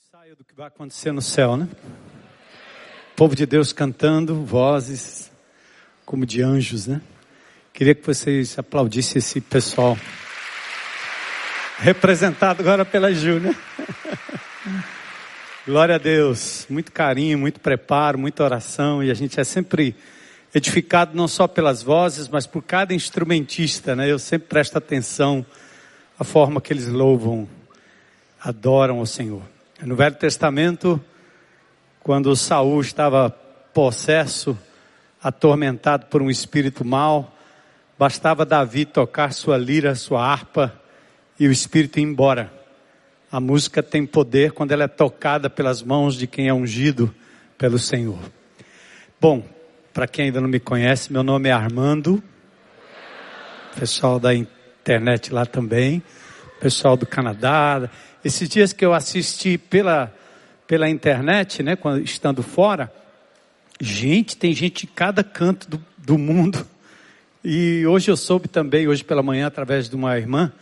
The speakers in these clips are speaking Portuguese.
ensaio do que vai acontecer no céu, né? Povo de Deus cantando, vozes como de anjos, né? Queria que vocês aplaudissem esse pessoal. Representado agora pela Júlia. Glória a Deus. Muito carinho, muito preparo, muita oração. E a gente é sempre edificado não só pelas vozes, mas por cada instrumentista, né? Eu sempre presto atenção à forma que eles louvam, adoram o Senhor. No Velho Testamento, quando Saul estava possesso, atormentado por um espírito mau, bastava Davi tocar sua lira, sua harpa e o espírito ir embora. A música tem poder quando ela é tocada pelas mãos de quem é ungido pelo Senhor. Bom, para quem ainda não me conhece, meu nome é Armando. Pessoal da internet lá também, pessoal do Canadá, esses dias que eu assisti pela, pela internet, né, quando, estando fora, gente, tem gente de cada canto do, do mundo. E hoje eu soube também, hoje pela manhã, através de uma irmã,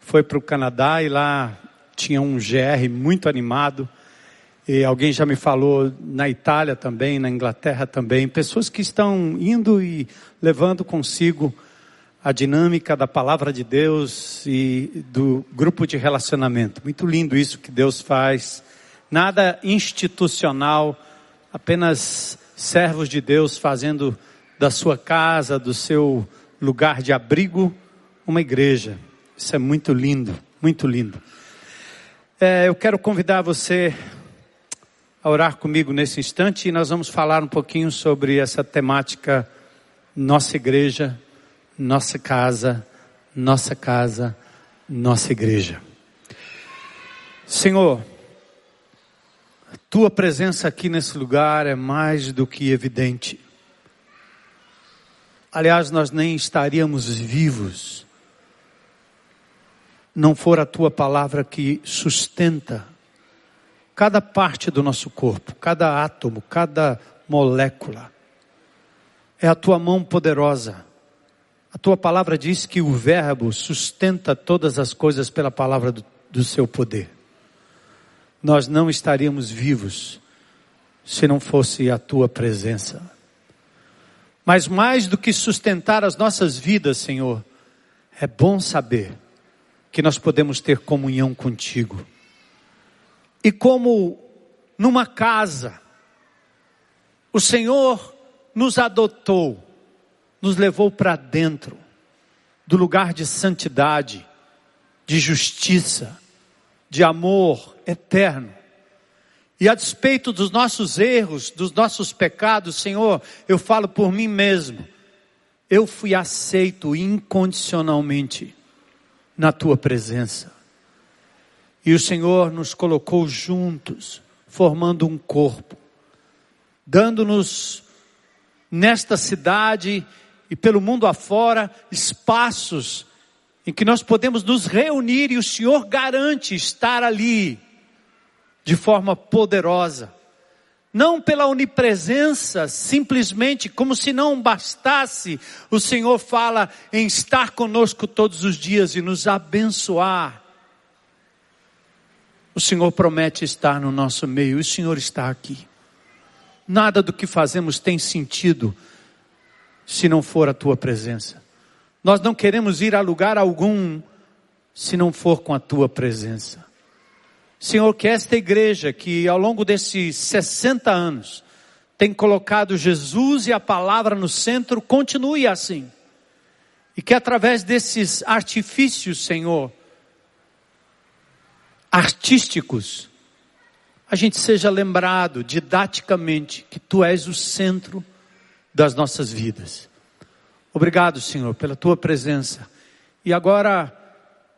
foi para o Canadá e lá tinha um GR muito animado. E alguém já me falou na Itália também, na Inglaterra também, pessoas que estão indo e levando consigo a dinâmica da palavra de Deus e do grupo de relacionamento. Muito lindo isso que Deus faz. Nada institucional, apenas servos de Deus fazendo da sua casa, do seu lugar de abrigo, uma igreja. Isso é muito lindo, muito lindo. É, eu quero convidar você a orar comigo nesse instante e nós vamos falar um pouquinho sobre essa temática, nossa igreja, nossa casa, nossa casa, nossa igreja. Senhor, tua presença aqui nesse lugar é mais do que evidente. Aliás, nós nem estaríamos vivos não for a tua palavra que sustenta cada parte do nosso corpo, cada átomo, cada molécula. É a tua mão poderosa a tua palavra diz que o Verbo sustenta todas as coisas pela palavra do, do seu poder. Nós não estaríamos vivos se não fosse a tua presença. Mas mais do que sustentar as nossas vidas, Senhor, é bom saber que nós podemos ter comunhão contigo. E como numa casa, o Senhor nos adotou nos levou para dentro do lugar de santidade, de justiça, de amor eterno. E a despeito dos nossos erros, dos nossos pecados, Senhor, eu falo por mim mesmo, eu fui aceito incondicionalmente na tua presença. E o Senhor nos colocou juntos, formando um corpo, dando-nos nesta cidade e pelo mundo afora espaços em que nós podemos nos reunir e o Senhor garante estar ali de forma poderosa. Não pela onipresença, simplesmente como se não bastasse, o Senhor fala em estar conosco todos os dias e nos abençoar. O Senhor promete estar no nosso meio e o Senhor está aqui. Nada do que fazemos tem sentido se não for a tua presença. Nós não queremos ir a lugar algum se não for com a tua presença. Senhor, que esta igreja que ao longo desses 60 anos tem colocado Jesus e a palavra no centro, continue assim. E que através desses artifícios, Senhor, artísticos, a gente seja lembrado didaticamente que tu és o centro das nossas vidas. Obrigado, Senhor, pela tua presença. E agora,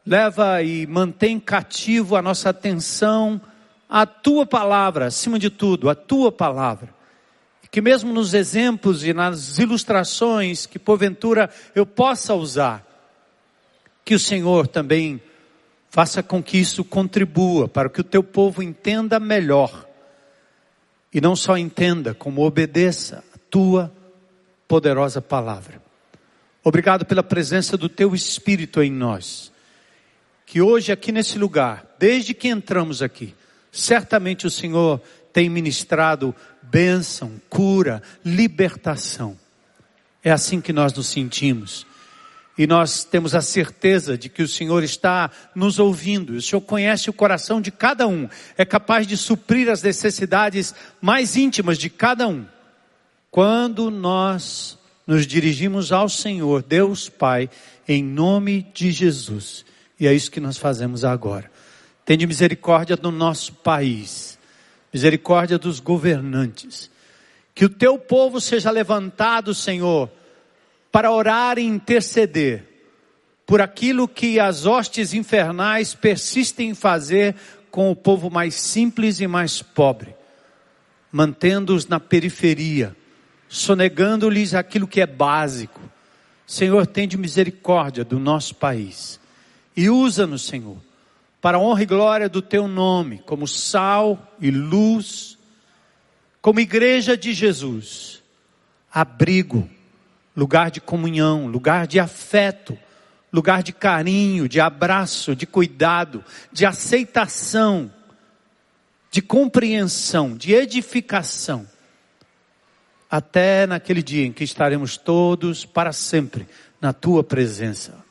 leva e mantém cativo a nossa atenção à tua palavra, acima de tudo, a tua palavra. Que mesmo nos exemplos e nas ilustrações que porventura eu possa usar, que o Senhor também faça com que isso contribua para que o teu povo entenda melhor. E não só entenda, como obedeça a tua poderosa palavra. Obrigado pela presença do Teu Espírito em nós. Que hoje, aqui nesse lugar, desde que entramos aqui, certamente o Senhor tem ministrado bênção, cura, libertação. É assim que nós nos sentimos. E nós temos a certeza de que o Senhor está nos ouvindo. O Senhor conhece o coração de cada um. É capaz de suprir as necessidades mais íntimas de cada um. Quando nós nos dirigimos ao Senhor, Deus Pai, em nome de Jesus. E é isso que nós fazemos agora. Tende misericórdia do nosso país. Misericórdia dos governantes. Que o teu povo seja levantado, Senhor, para orar e interceder por aquilo que as hostes infernais persistem em fazer com o povo mais simples e mais pobre, mantendo-os na periferia, sonegando-lhes aquilo que é básico. Senhor, tende misericórdia do nosso país e usa-nos, Senhor, para a honra e glória do teu nome, como sal e luz, como igreja de Jesus, abrigo lugar de comunhão, lugar de afeto, lugar de carinho, de abraço, de cuidado, de aceitação, de compreensão, de edificação, até naquele dia em que estaremos todos para sempre na tua presença.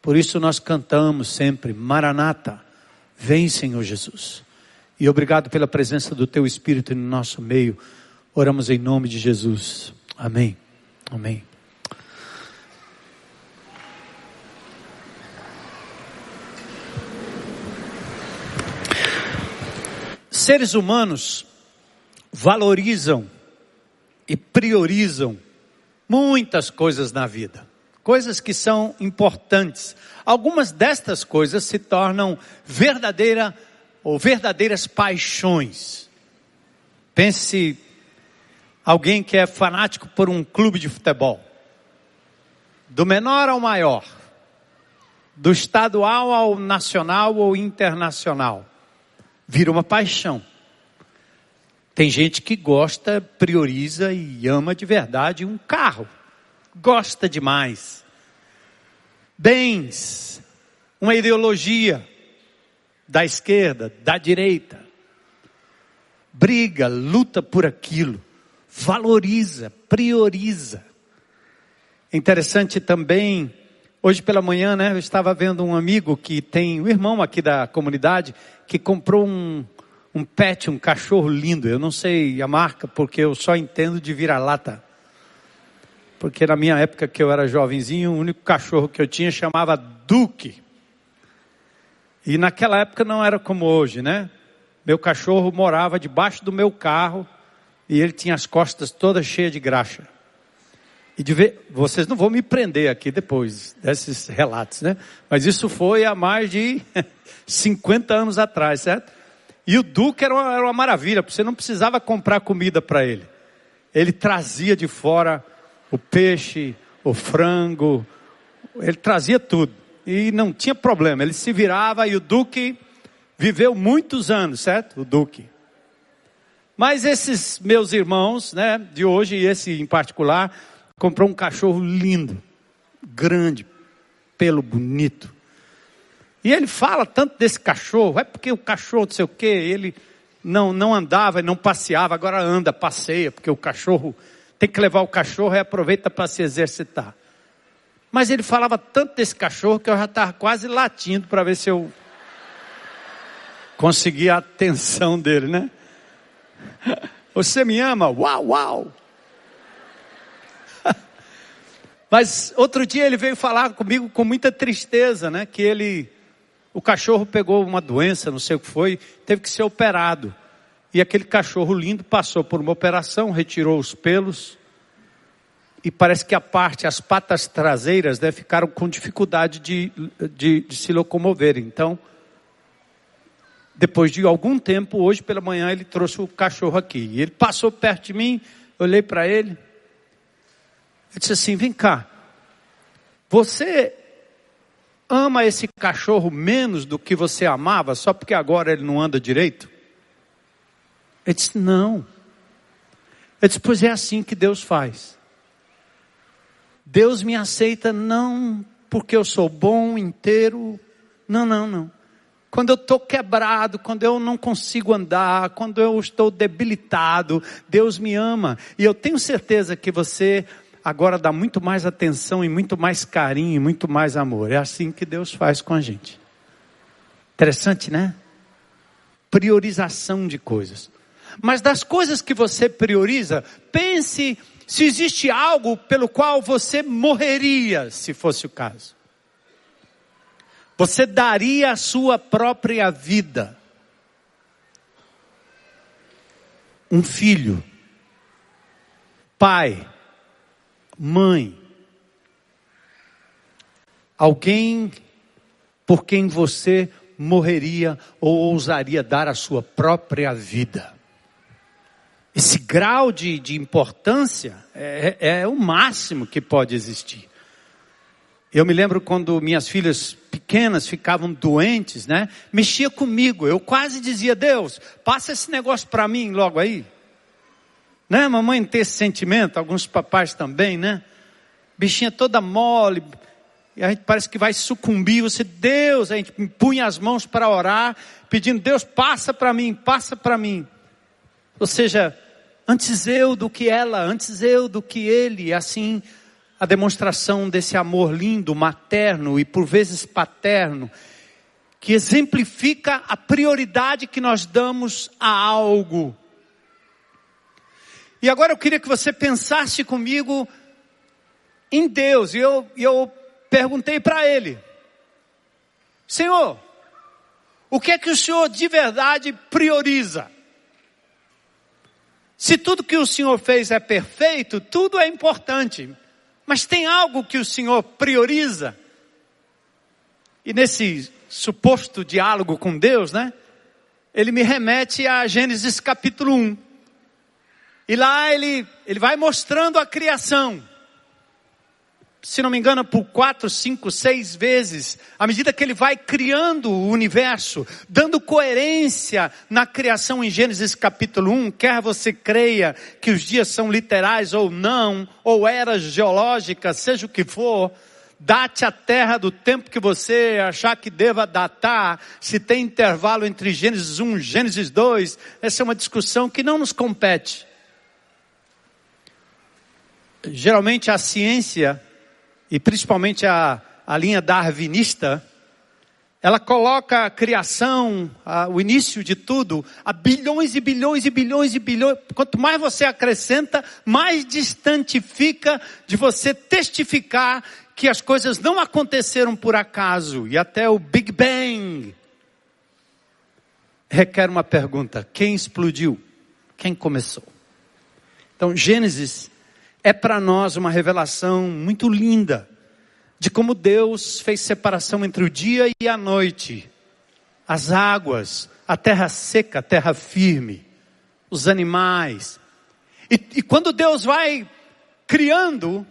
Por isso nós cantamos sempre, Maranata, vem Senhor Jesus. E obrigado pela presença do teu Espírito no nosso meio. Oramos em nome de Jesus. Amém. Amém. Seres humanos valorizam e priorizam muitas coisas na vida, coisas que são importantes. Algumas destas coisas se tornam verdadeira ou verdadeiras paixões. Pense alguém que é fanático por um clube de futebol, do menor ao maior, do estadual ao nacional ou internacional, vira uma paixão. Tem gente que gosta, prioriza e ama de verdade um carro, gosta demais. Bens, uma ideologia da esquerda, da direita, briga, luta por aquilo valoriza, prioriza. Interessante também, hoje pela manhã, né, eu estava vendo um amigo que tem, um irmão aqui da comunidade, que comprou um, um pet, um cachorro lindo. Eu não sei a marca, porque eu só entendo de vira-lata. Porque na minha época que eu era jovenzinho, o único cachorro que eu tinha chamava Duque. E naquela época não era como hoje, né? Meu cachorro morava debaixo do meu carro e ele tinha as costas todas cheias de graxa. E de ver, vocês não vão me prender aqui depois desses relatos, né? Mas isso foi há mais de 50 anos atrás, certo? E o Duque era uma, era uma maravilha, você não precisava comprar comida para ele. Ele trazia de fora o peixe, o frango, ele trazia tudo. E não tinha problema, ele se virava e o Duque viveu muitos anos, certo? O Duque. Mas esses meus irmãos, né, de hoje, e esse em particular, comprou um cachorro lindo, grande, pelo bonito. E ele fala tanto desse cachorro, é porque o cachorro, não sei o quê, ele não, não andava, não passeava, agora anda, passeia, porque o cachorro tem que levar o cachorro e aproveita para se exercitar. Mas ele falava tanto desse cachorro que eu já estava quase latindo para ver se eu conseguia a atenção dele, né? Você me ama? Uau, uau! Mas outro dia ele veio falar comigo com muita tristeza, né? Que ele, o cachorro pegou uma doença, não sei o que foi, teve que ser operado. E aquele cachorro lindo passou por uma operação, retirou os pelos. E parece que a parte, as patas traseiras, né, ficaram com dificuldade de, de, de se locomover. Então, depois de algum tempo, hoje pela manhã, ele trouxe o cachorro aqui. E ele passou perto de mim, olhei para ele. Eu disse assim: vem cá. Você ama esse cachorro menos do que você amava só porque agora ele não anda direito? Ele disse: não. Eu disse: pois é assim que Deus faz. Deus me aceita não porque eu sou bom, inteiro. Não, não, não. quando eu estou quebrado, quando eu não consigo andar, quando eu estou debilitado, Deus me ama. E eu tenho certeza que você agora dá muito mais atenção e muito mais carinho e muito mais amor. É assim que Deus faz com a gente. Interessante, né? Priorização de coisas. Mas das coisas que você prioriza, pense se existe algo pelo qual você morreria, se fosse o caso. Você daria a sua própria vida. Um filho, pai, mãe, alguém por quem você morreria ou ousaria dar a sua própria vida. Esse grau de, de importância é, é o máximo que pode existir. Eu me lembro quando minhas filhas pequenas ficavam doentes, né? Mexia comigo. Eu quase dizia, Deus, passa esse negócio para mim logo aí. Né? Mamãe tem esse sentimento, alguns papais também, né? Bichinha toda mole, e a gente parece que vai sucumbir. Você, Deus, a gente punha as mãos para orar, pedindo, Deus, passa para mim, passa para mim. Ou seja, Antes eu do que ela, antes eu do que ele. Assim, a demonstração desse amor lindo, materno e por vezes paterno, que exemplifica a prioridade que nós damos a algo. E agora eu queria que você pensasse comigo em Deus. E eu, eu perguntei para ele: Senhor, o que é que o Senhor de verdade prioriza? Se tudo que o Senhor fez é perfeito, tudo é importante. Mas tem algo que o Senhor prioriza? E nesse suposto diálogo com Deus, né? Ele me remete a Gênesis capítulo 1. E lá ele, ele vai mostrando a criação se não me engano, por quatro, cinco, seis vezes, à medida que ele vai criando o universo, dando coerência na criação em Gênesis capítulo 1, quer você creia que os dias são literais ou não, ou eras geológicas, seja o que for, date a terra do tempo que você achar que deva datar, se tem intervalo entre Gênesis 1 e Gênesis 2, essa é uma discussão que não nos compete. Geralmente a ciência e principalmente a, a linha darwinista, ela coloca a criação, a, o início de tudo, a bilhões e bilhões e bilhões e bilhões. Quanto mais você acrescenta, mais distante fica de você testificar que as coisas não aconteceram por acaso. E até o Big Bang requer uma pergunta: quem explodiu? Quem começou? Então, Gênesis é para nós uma revelação muito linda de como Deus fez separação entre o dia e a noite, as águas, a terra seca, a terra firme, os animais. E, e quando Deus vai criando,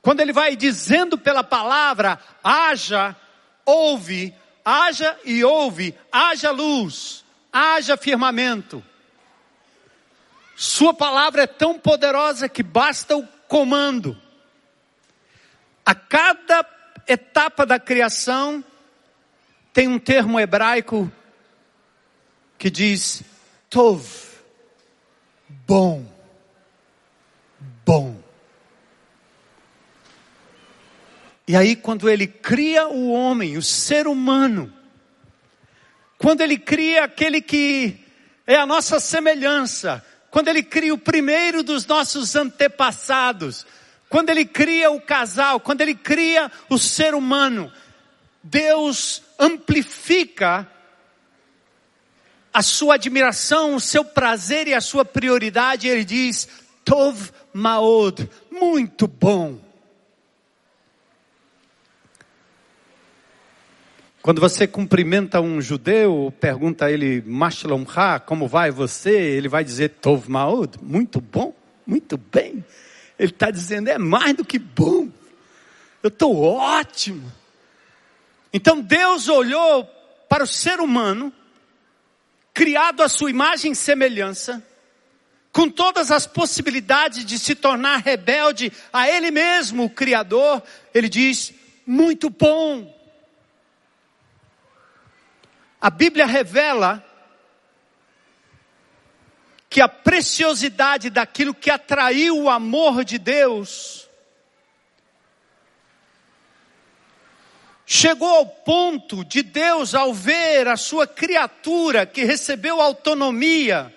quando Ele vai dizendo pela palavra, haja, ouve, haja e ouve, haja luz, haja firmamento. Sua palavra é tão poderosa que basta o comando. A cada etapa da criação tem um termo hebraico que diz tov, bom, bom. E aí quando ele cria o homem, o ser humano, quando ele cria aquele que é a nossa semelhança, quando Ele cria o primeiro dos nossos antepassados, quando Ele cria o casal, quando Ele cria o ser humano, Deus amplifica a sua admiração, o seu prazer e a sua prioridade, ele diz, Tov Maod, muito bom. Quando você cumprimenta um judeu, pergunta a ele, Mashlom Ha, como vai você? Ele vai dizer, Tov Maod, muito bom, muito bem. Ele está dizendo, é mais do que bom. Eu estou ótimo. Então Deus olhou para o ser humano, criado à sua imagem e semelhança, com todas as possibilidades de se tornar rebelde a Ele mesmo, o Criador, Ele diz, muito bom A Bíblia revela que a preciosidade daquilo que atraiu o amor de Deus chegou ao ponto de Deus, ao ver a sua criatura que recebeu autonomia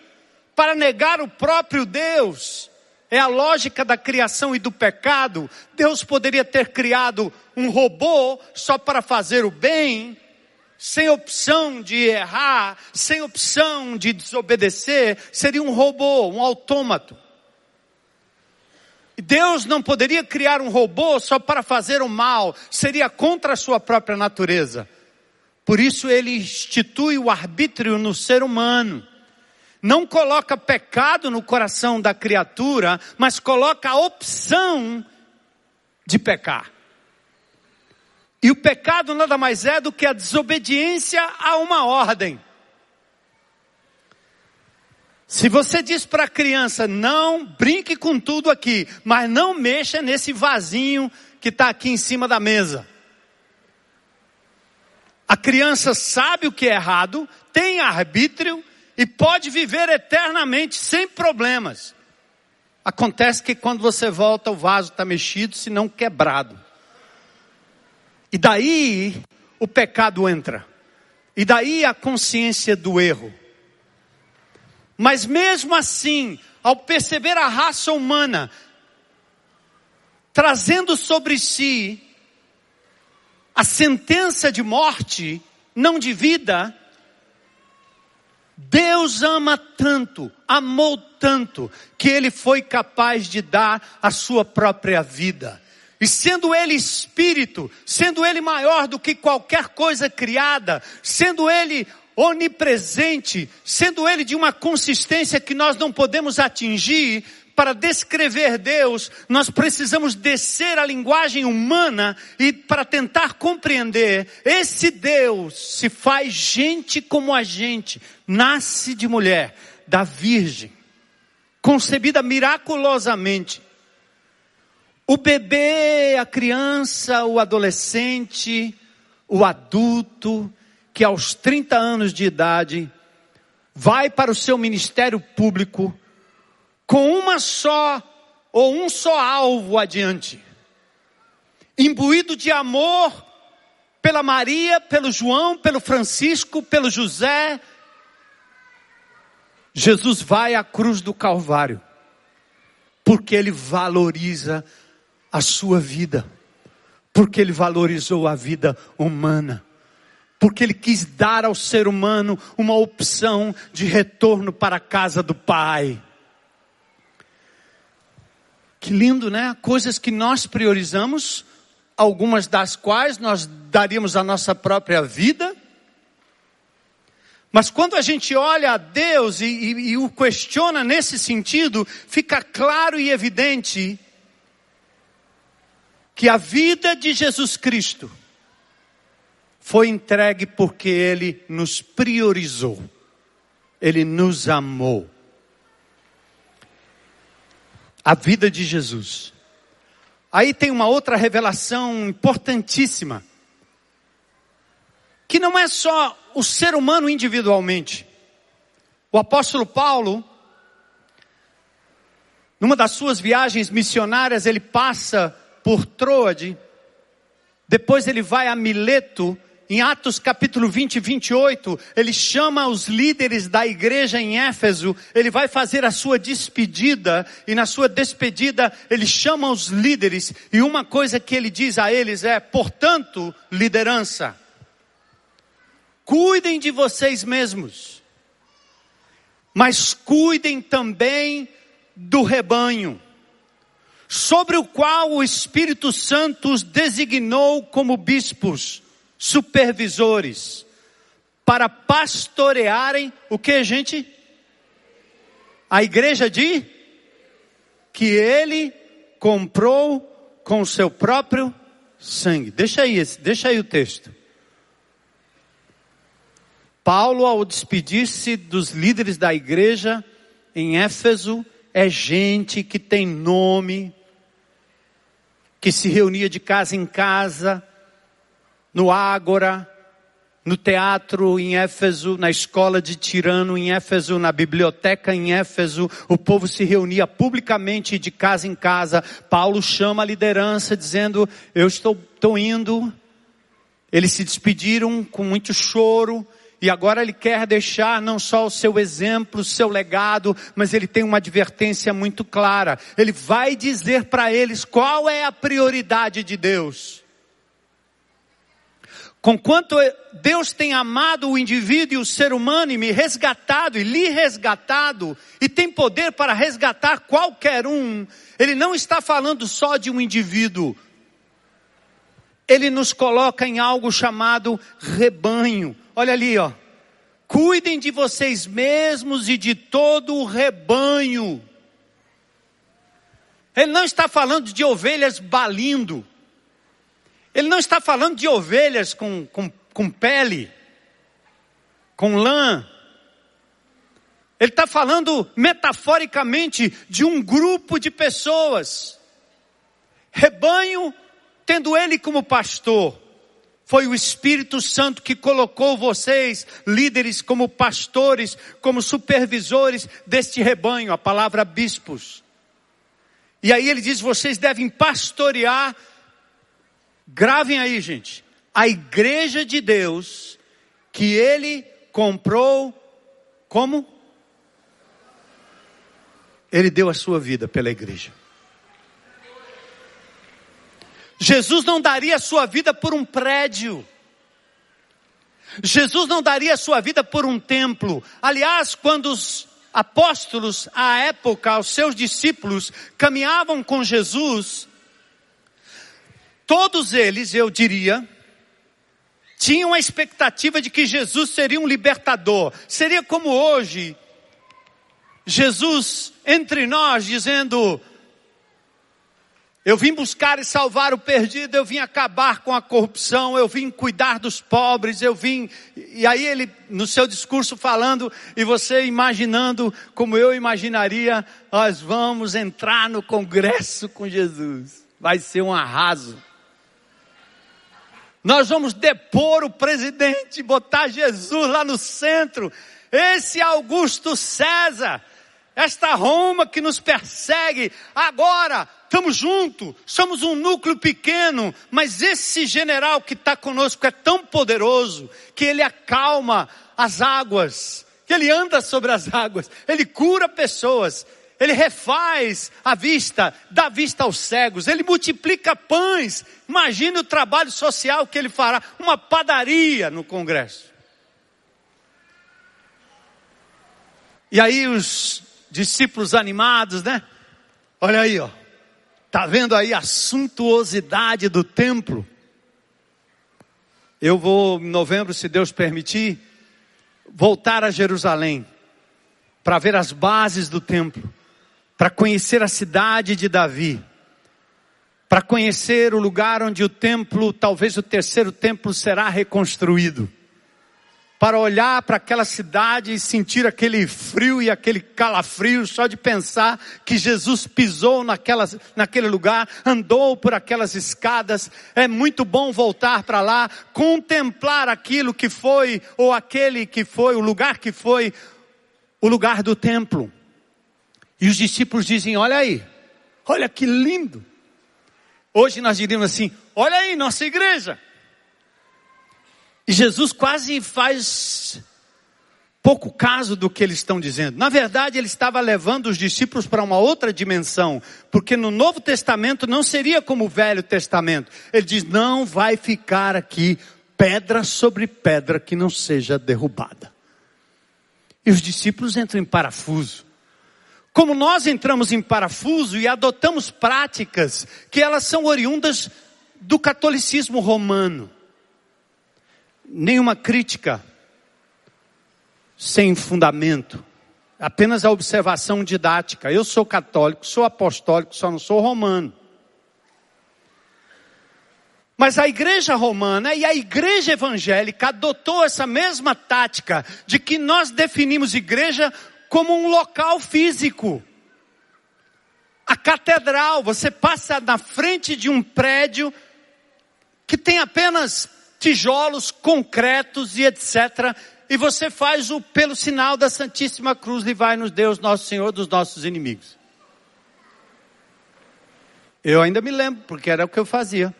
para negar o próprio Deus, é a lógica da criação e do pecado. Deus poderia ter criado um robô só para fazer o bem, sem opção de errar, sem opção de desobedecer, seria um robô, um autômato. Deus não poderia criar um robô só para fazer o mal, seria contra a sua própria natureza. Por isso ele institui o arbítrio no ser humano. Não coloca pecado no coração da criatura, mas coloca a opção de pecar. E o pecado nada mais é do que a desobediência a uma ordem. Se você diz para a criança, não brinque com tudo aqui, mas não mexa nesse vasinho que está aqui em cima da mesa. A criança sabe o que é errado, tem arbítrio e pode viver eternamente sem problemas. Acontece que quando você volta, o vaso está mexido, se não quebrado. E daí o pecado entra. E daí a consciência do erro. Mas mesmo assim, ao perceber a raça humana trazendo sobre si a sentença de morte, não de vida, Deus ama tanto, amou tanto, que Ele foi capaz de dar a sua própria vida. E sendo ele espírito, sendo ele maior do que qualquer coisa criada, sendo ele onipresente, sendo ele de uma consistência que nós não podemos atingir, para descrever Deus, nós precisamos descer a linguagem humana e para tentar compreender, esse Deus se faz gente como a gente, nasce de mulher, da virgem, concebida miraculosamente, o bebê, a criança, o adolescente, o adulto, que aos 30 anos de idade vai para o seu ministério público com uma só ou um só alvo adiante, imbuído de amor pela Maria, pelo João, pelo Francisco, pelo José. Jesus vai à cruz do Calvário, porque ele valoriza a sua vida, porque ele valorizou a vida humana, porque ele quis dar ao ser humano uma opção de retorno para a casa do Pai. Que lindo, né? Coisas que nós priorizamos, algumas das quais nós daríamos a nossa própria vida. Mas quando a gente olha a Deus e, e, e o questiona nesse sentido, fica claro e evidente que a vida de Jesus Cristo foi entregue porque Ele nos priorizou, Ele nos amou. A vida de Jesus. Aí tem uma outra revelação importantíssima, que não é só o ser humano individualmente. O apóstolo Paulo, numa das suas viagens missionárias, ele passa por Troade, depois ele vai a Mileto, em Atos capítulo 20 e 28, ele chama os líderes da igreja em Éfeso, ele vai fazer a sua despedida, e na sua despedida ele chama os líderes, e uma coisa que ele diz a eles é: portanto, liderança, cuidem de vocês mesmos, mas cuidem também do rebanho sobre o qual o Espírito Santo os designou como bispos, supervisores, para pastorearem o que, gente? A igreja de que ele comprou com o seu próprio sangue. Deixa aí, deixa aí o texto. Paulo, ao despedir-se dos líderes da igreja em Éfeso, é gente que tem nome, que se reunia de casa em casa, no ágora, no teatro em Éfeso, na escola de Tirano em Éfeso, na biblioteca em Éfeso, o povo se reunia publicamente de casa em casa. Paulo chama a liderança dizendo: Eu estou, estou indo. Eles se despediram com muito choro. E agora ele quer deixar não só o seu exemplo, o seu legado, mas ele tem uma advertência muito clara. Ele vai dizer para eles qual é a prioridade de Deus. Conquanto Deus tem amado o indivíduo e o ser humano e me resgatado e lhe resgatado e tem poder para resgatar qualquer um, Ele não está falando só de um indivíduo. Ele nos coloca em algo chamado rebanho. Olha ali, ó. Cuidem de vocês mesmos e de todo o rebanho. Ele não está falando de ovelhas balindo. Ele não está falando de ovelhas com, com, com pele, com lã. Ele está falando metaforicamente de um grupo de pessoas. Rebanho, tendo ele como pastor. Foi o Espírito Santo que colocou vocês, líderes, como pastores, como supervisores deste rebanho, a palavra bispos. E aí ele diz: vocês devem pastorear Gravem aí, gente. A igreja de Deus que ele comprou como? Ele deu a sua vida pela igreja. Jesus não daria a sua vida por um prédio. Jesus não daria a sua vida por um templo. Aliás, quando os apóstolos, à época, os seus discípulos, caminhavam com Jesus, Todos eles, eu diria, tinham a expectativa de que Jesus seria um libertador. Seria como hoje, Jesus entre nós dizendo: Eu vim buscar e salvar o perdido, eu vim acabar com a corrupção, eu vim cuidar dos pobres, eu vim. E aí ele, no seu discurso falando, e você imaginando como eu imaginaria, nós vamos entrar no congresso com Jesus. Vai ser um arraso. Nós vamos depor o presidente, botar Jesus lá no centro. Esse Augusto César, esta Roma que nos persegue, agora estamos juntos, somos um núcleo pequeno, mas esse general que está conosco é tão poderoso que ele acalma as águas, que ele anda sobre as águas, ele cura pessoas, ele refaz a vista, dá vista aos cegos, ele multiplica pães. Imagine o trabalho social que ele fará, uma padaria no Congresso. E aí os discípulos animados, né? Olha aí, ó. Tá vendo aí a suntuosidade do templo? Eu vou em novembro, se Deus permitir, voltar a Jerusalém para ver as bases do templo para conhecer a cidade de Davi, para conhecer o lugar onde o templo, talvez o terceiro templo, será reconstruído, para olhar para aquela cidade e sentir aquele frio e aquele calafrio só de pensar que Jesus pisou naquelas, naquele lugar, andou por aquelas escadas. É muito bom voltar para lá, contemplar aquilo que foi, ou aquele que foi, o lugar que foi, o lugar do templo. E os discípulos dizem: Olha aí, olha que lindo. Hoje nós diríamos assim: Olha aí, nossa igreja. E Jesus quase faz pouco caso do que eles estão dizendo. Na verdade, ele estava levando os discípulos para uma outra dimensão, porque no Novo Testamento não seria como o Velho Testamento. Ele diz: não vai ficar aqui pedra sobre pedra que não seja derrubada. E os discípulos entram em parafuso. Como nós entramos em parafuso e adotamos práticas que elas são oriundas do catolicismo romano. Nenhuma crítica sem fundamento, apenas a observação didática. Eu sou católico, sou apostólico, só não sou romano. Mas a igreja romana e a igreja evangélica adotou essa mesma tática de que nós definimos igreja como um local físico. A catedral, você passa na frente de um prédio que tem apenas tijolos concretos e etc. E você faz o pelo sinal da Santíssima Cruz, livrai-nos Deus, nosso Senhor, dos nossos inimigos. Eu ainda me lembro, porque era o que eu fazia.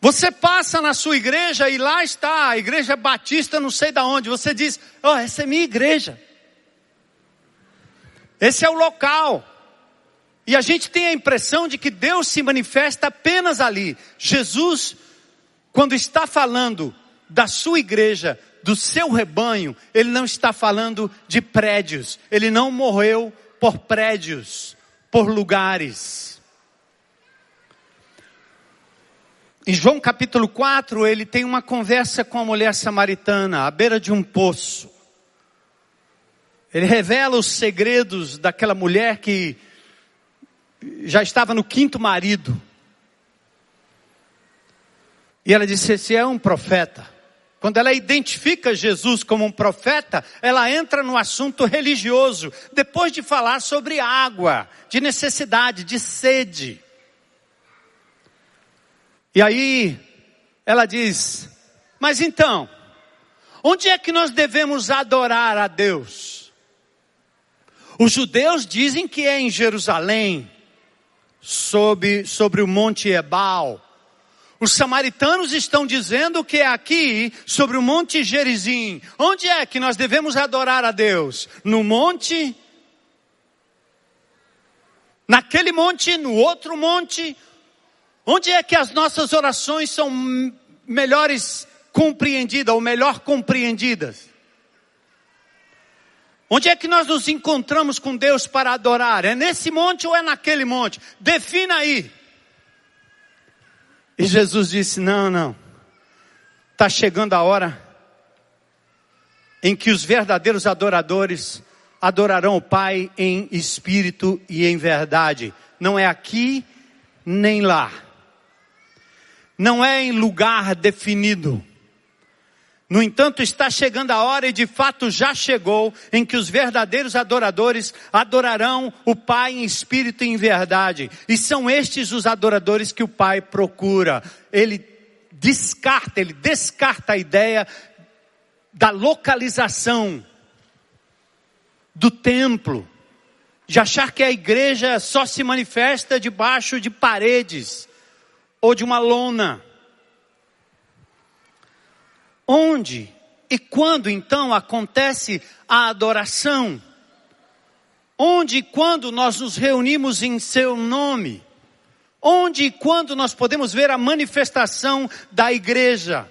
Você passa na sua igreja e lá está a igreja batista, não sei da onde. Você diz: "Ó, oh, essa é minha igreja". Esse é o local. E a gente tem a impressão de que Deus se manifesta apenas ali. Jesus, quando está falando da sua igreja, do seu rebanho, ele não está falando de prédios. Ele não morreu por prédios, por lugares. Em João capítulo 4, ele tem uma conversa com a mulher samaritana, à beira de um poço. Ele revela os segredos daquela mulher que já estava no quinto marido. E ela disse: Esse é um profeta. Quando ela identifica Jesus como um profeta, ela entra no assunto religioso, depois de falar sobre água, de necessidade, de sede. E aí ela diz: Mas então, onde é que nós devemos adorar a Deus? Os judeus dizem que é em Jerusalém, sobre, sobre o Monte Ebal. Os samaritanos estão dizendo que é aqui, sobre o Monte Gerizim. Onde é que nós devemos adorar a Deus? No monte? Naquele monte, no outro monte, Onde é que as nossas orações são melhores compreendidas ou melhor compreendidas? Onde é que nós nos encontramos com Deus para adorar? É nesse monte ou é naquele monte? Defina aí. E Jesus disse: Não, não. Está chegando a hora em que os verdadeiros adoradores adorarão o Pai em espírito e em verdade. Não é aqui nem lá não é em lugar definido. No entanto, está chegando a hora, e de fato já chegou, em que os verdadeiros adoradores adorarão o Pai em espírito e em verdade. E são estes os adoradores que o Pai procura. Ele descarta, ele descarta a ideia da localização do templo, de achar que a igreja só se manifesta debaixo de paredes ou de uma lona. Onde e quando então acontece a adoração? Onde e quando nós nos reunimos em seu nome? Onde e quando nós podemos ver a manifestação da igreja?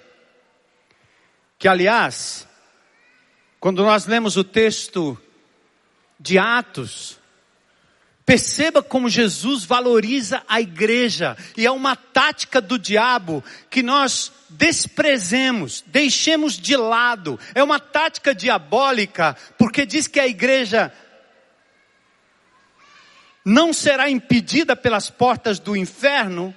Que aliás, quando nós lemos o texto de Atos, Perceba como Jesus valoriza a igreja, e é uma tática do diabo que nós desprezemos, deixemos de lado. É uma tática diabólica, porque diz que a igreja não será impedida pelas portas do inferno,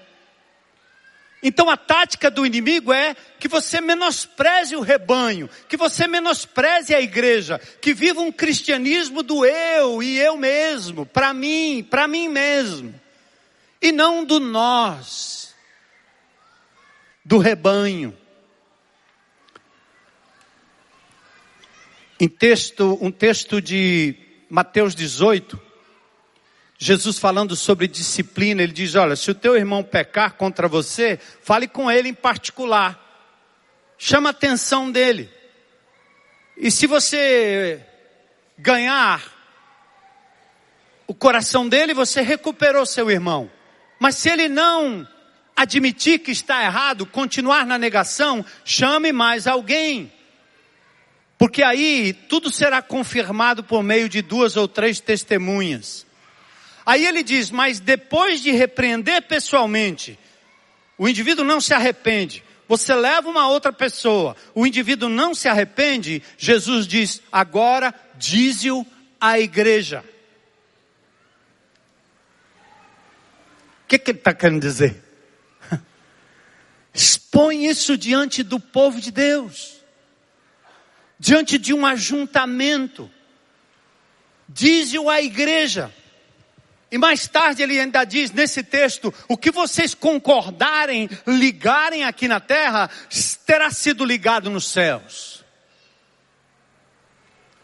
então a tática do inimigo é que você menospreze o rebanho, que você menospreze a igreja, que viva um cristianismo do eu e eu mesmo, para mim, para mim mesmo, e não do nós, do rebanho. Em texto, um texto de Mateus 18, Jesus falando sobre disciplina, ele diz: Olha, se o teu irmão pecar contra você, fale com ele em particular, chama a atenção dele. E se você ganhar o coração dele, você recuperou seu irmão. Mas se ele não admitir que está errado, continuar na negação, chame mais alguém. Porque aí tudo será confirmado por meio de duas ou três testemunhas. Aí ele diz: Mas depois de repreender pessoalmente, o indivíduo não se arrepende. Você leva uma outra pessoa, o indivíduo não se arrepende. Jesus diz: Agora dize-o à igreja. O que, que ele está querendo dizer? Expõe isso diante do povo de Deus, diante de um ajuntamento. Dize-o à igreja. E mais tarde ele ainda diz nesse texto: o que vocês concordarem, ligarem aqui na terra, terá sido ligado nos céus.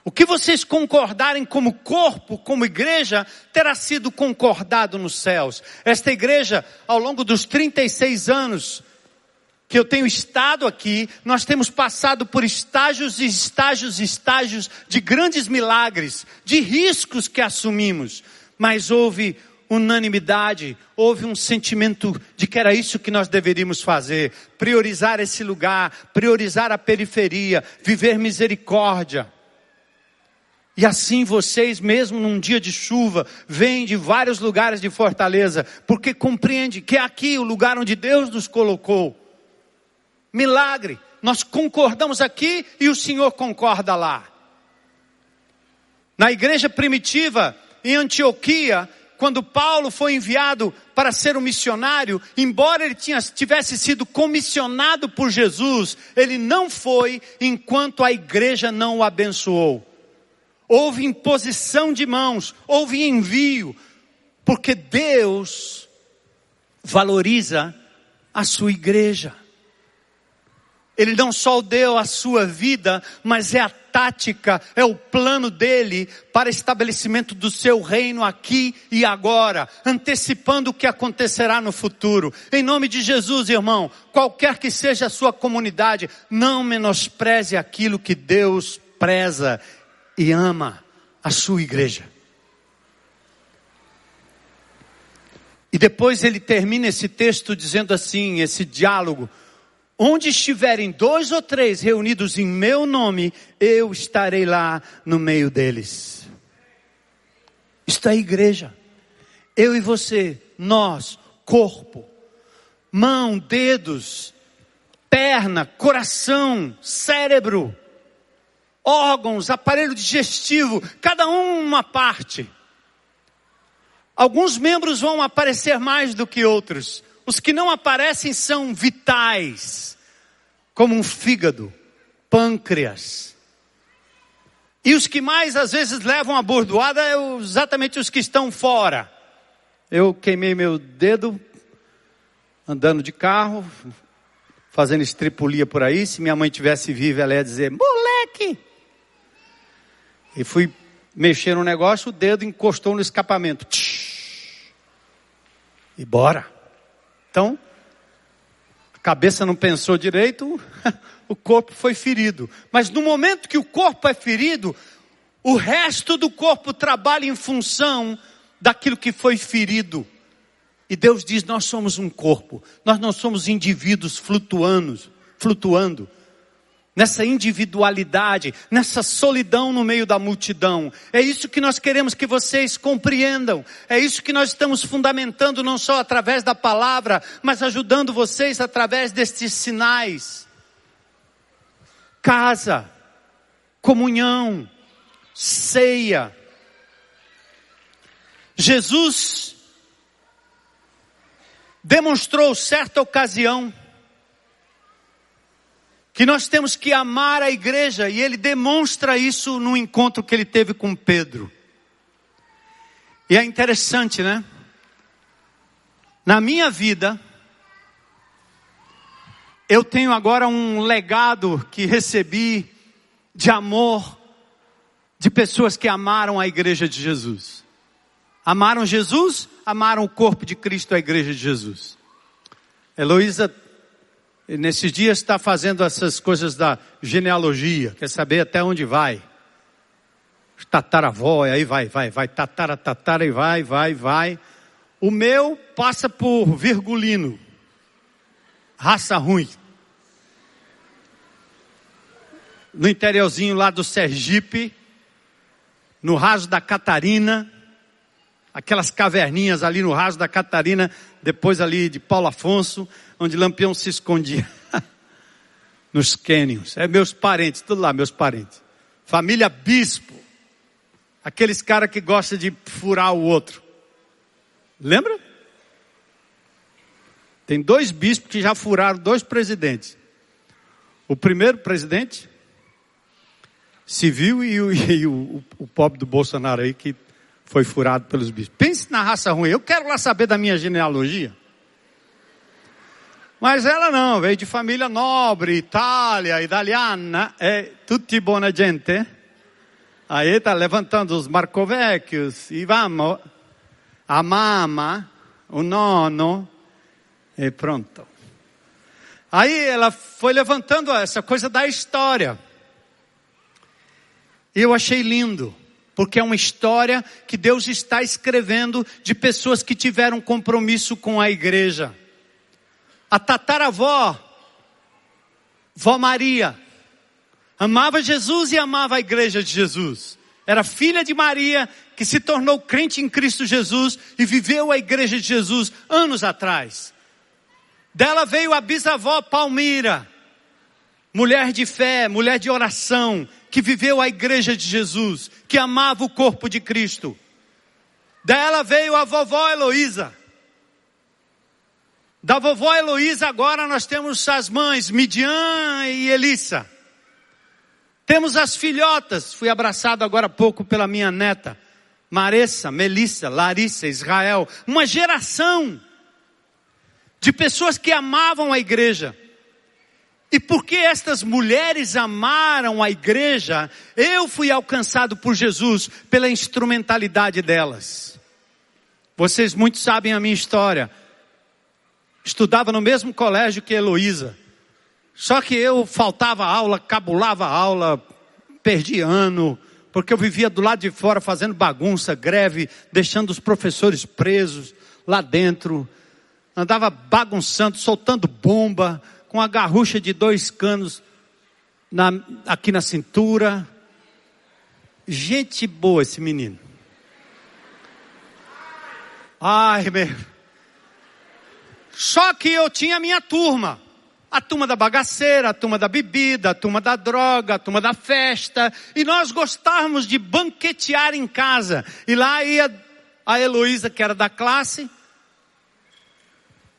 O que vocês concordarem como corpo, como igreja, terá sido concordado nos céus. Esta igreja, ao longo dos 36 anos que eu tenho estado aqui, nós temos passado por estágios e estágios e estágios de grandes milagres, de riscos que assumimos, mas houve unanimidade, houve um sentimento de que era isso que nós deveríamos fazer, priorizar esse lugar, priorizar a periferia, viver misericórdia. E assim vocês, mesmo num dia de chuva, vêm de vários lugares de Fortaleza, porque compreende que é aqui o lugar onde Deus nos colocou. Milagre, nós concordamos aqui e o Senhor concorda lá. Na igreja primitiva, em Antioquia, quando Paulo foi enviado para ser um missionário, embora ele tinha, tivesse sido comissionado por Jesus, ele não foi enquanto a igreja não o abençoou houve imposição de mãos, houve envio, porque Deus valoriza a sua igreja. Ele não só deu a sua vida, mas é a tática, é o plano dele para estabelecimento do seu reino aqui e agora, antecipando o que acontecerá no futuro. Em nome de Jesus, irmão, qualquer que seja a sua comunidade, não menospreze aquilo que Deus preza e ama a sua igreja. E depois ele termina esse texto dizendo assim, esse diálogo: Onde estiverem dois ou três reunidos em meu nome, eu estarei lá no meio deles. Está a igreja. Eu e você, nós, corpo, mão, dedos, perna, coração, cérebro, órgãos, aparelho digestivo, cada um uma parte. Alguns membros vão aparecer mais do que outros. Os que não aparecem são vitais, como um fígado, pâncreas. E os que mais às vezes levam a bordoada é exatamente os que estão fora. Eu queimei meu dedo andando de carro, fazendo estripulia por aí. Se minha mãe tivesse viva, ela ia dizer: moleque, e fui mexer no negócio, o dedo encostou no escapamento. E bora. Então, a cabeça não pensou direito, o corpo foi ferido. Mas no momento que o corpo é ferido, o resto do corpo trabalha em função daquilo que foi ferido. E Deus diz: nós somos um corpo, nós não somos indivíduos flutuando, flutuando nessa individualidade, nessa solidão no meio da multidão. É isso que nós queremos que vocês compreendam. É isso que nós estamos fundamentando não só através da palavra, mas ajudando vocês através destes sinais. Casa, comunhão, ceia. Jesus demonstrou certa ocasião que nós temos que amar a igreja e ele demonstra isso no encontro que ele teve com Pedro. E é interessante, né? Na minha vida, eu tenho agora um legado que recebi de amor de pessoas que amaram a igreja de Jesus. Amaram Jesus, amaram o corpo de Cristo, a igreja de Jesus. Heloísa nesses dias está fazendo essas coisas da genealogia, quer saber até onde vai. Tataravó, aí vai, vai, vai, tatara, tatara, e vai, vai, vai. O meu passa por virgulino, raça ruim. No interiorzinho lá do Sergipe, no raso da Catarina, aquelas caverninhas ali no raso da Catarina, depois ali de Paulo Afonso, onde Lampião se escondia. Nos cânions. É meus parentes, tudo lá, meus parentes. Família Bispo. Aqueles caras que gostam de furar o outro. Lembra? Tem dois bispos que já furaram dois presidentes. O primeiro presidente civil e o, e o, o pobre do Bolsonaro aí que foi furado pelos bichos. Pense na raça ruim. Eu quero lá saber da minha genealogia. Mas ela não, veio de família nobre, Itália, italiana, é tutti buona gente. Aí está levantando os Marcovecchios, e vamos, a mama, o nono, e pronto. Aí ela foi levantando essa coisa da história. Eu achei lindo, porque é uma história que Deus está escrevendo de pessoas que tiveram compromisso com a igreja. A tataravó, vó Maria, amava Jesus e amava a igreja de Jesus. Era filha de Maria, que se tornou crente em Cristo Jesus e viveu a igreja de Jesus anos atrás. Dela veio a bisavó Palmira, mulher de fé, mulher de oração, que viveu a igreja de Jesus, que amava o corpo de Cristo. Dela veio a vovó Heloísa. Da vovó Heloísa agora nós temos as mães Midian e Elissa. Temos as filhotas, fui abraçado agora há pouco pela minha neta, Maressa, Melissa, Larissa, Israel, uma geração de pessoas que amavam a igreja. E porque estas mulheres amaram a igreja, eu fui alcançado por Jesus pela instrumentalidade delas. Vocês muito sabem a minha história. Estudava no mesmo colégio que Heloísa. Só que eu faltava aula, cabulava aula, perdi ano, porque eu vivia do lado de fora fazendo bagunça, greve, deixando os professores presos lá dentro andava bagunçando, soltando bomba, com a garrucha de dois canos na, aqui na cintura. Gente boa esse menino. Ai, meu. Só que eu tinha a minha turma. A turma da bagaceira, a turma da bebida, a turma da droga, a turma da festa. E nós gostávamos de banquetear em casa. E lá ia a Heloísa, que era da classe,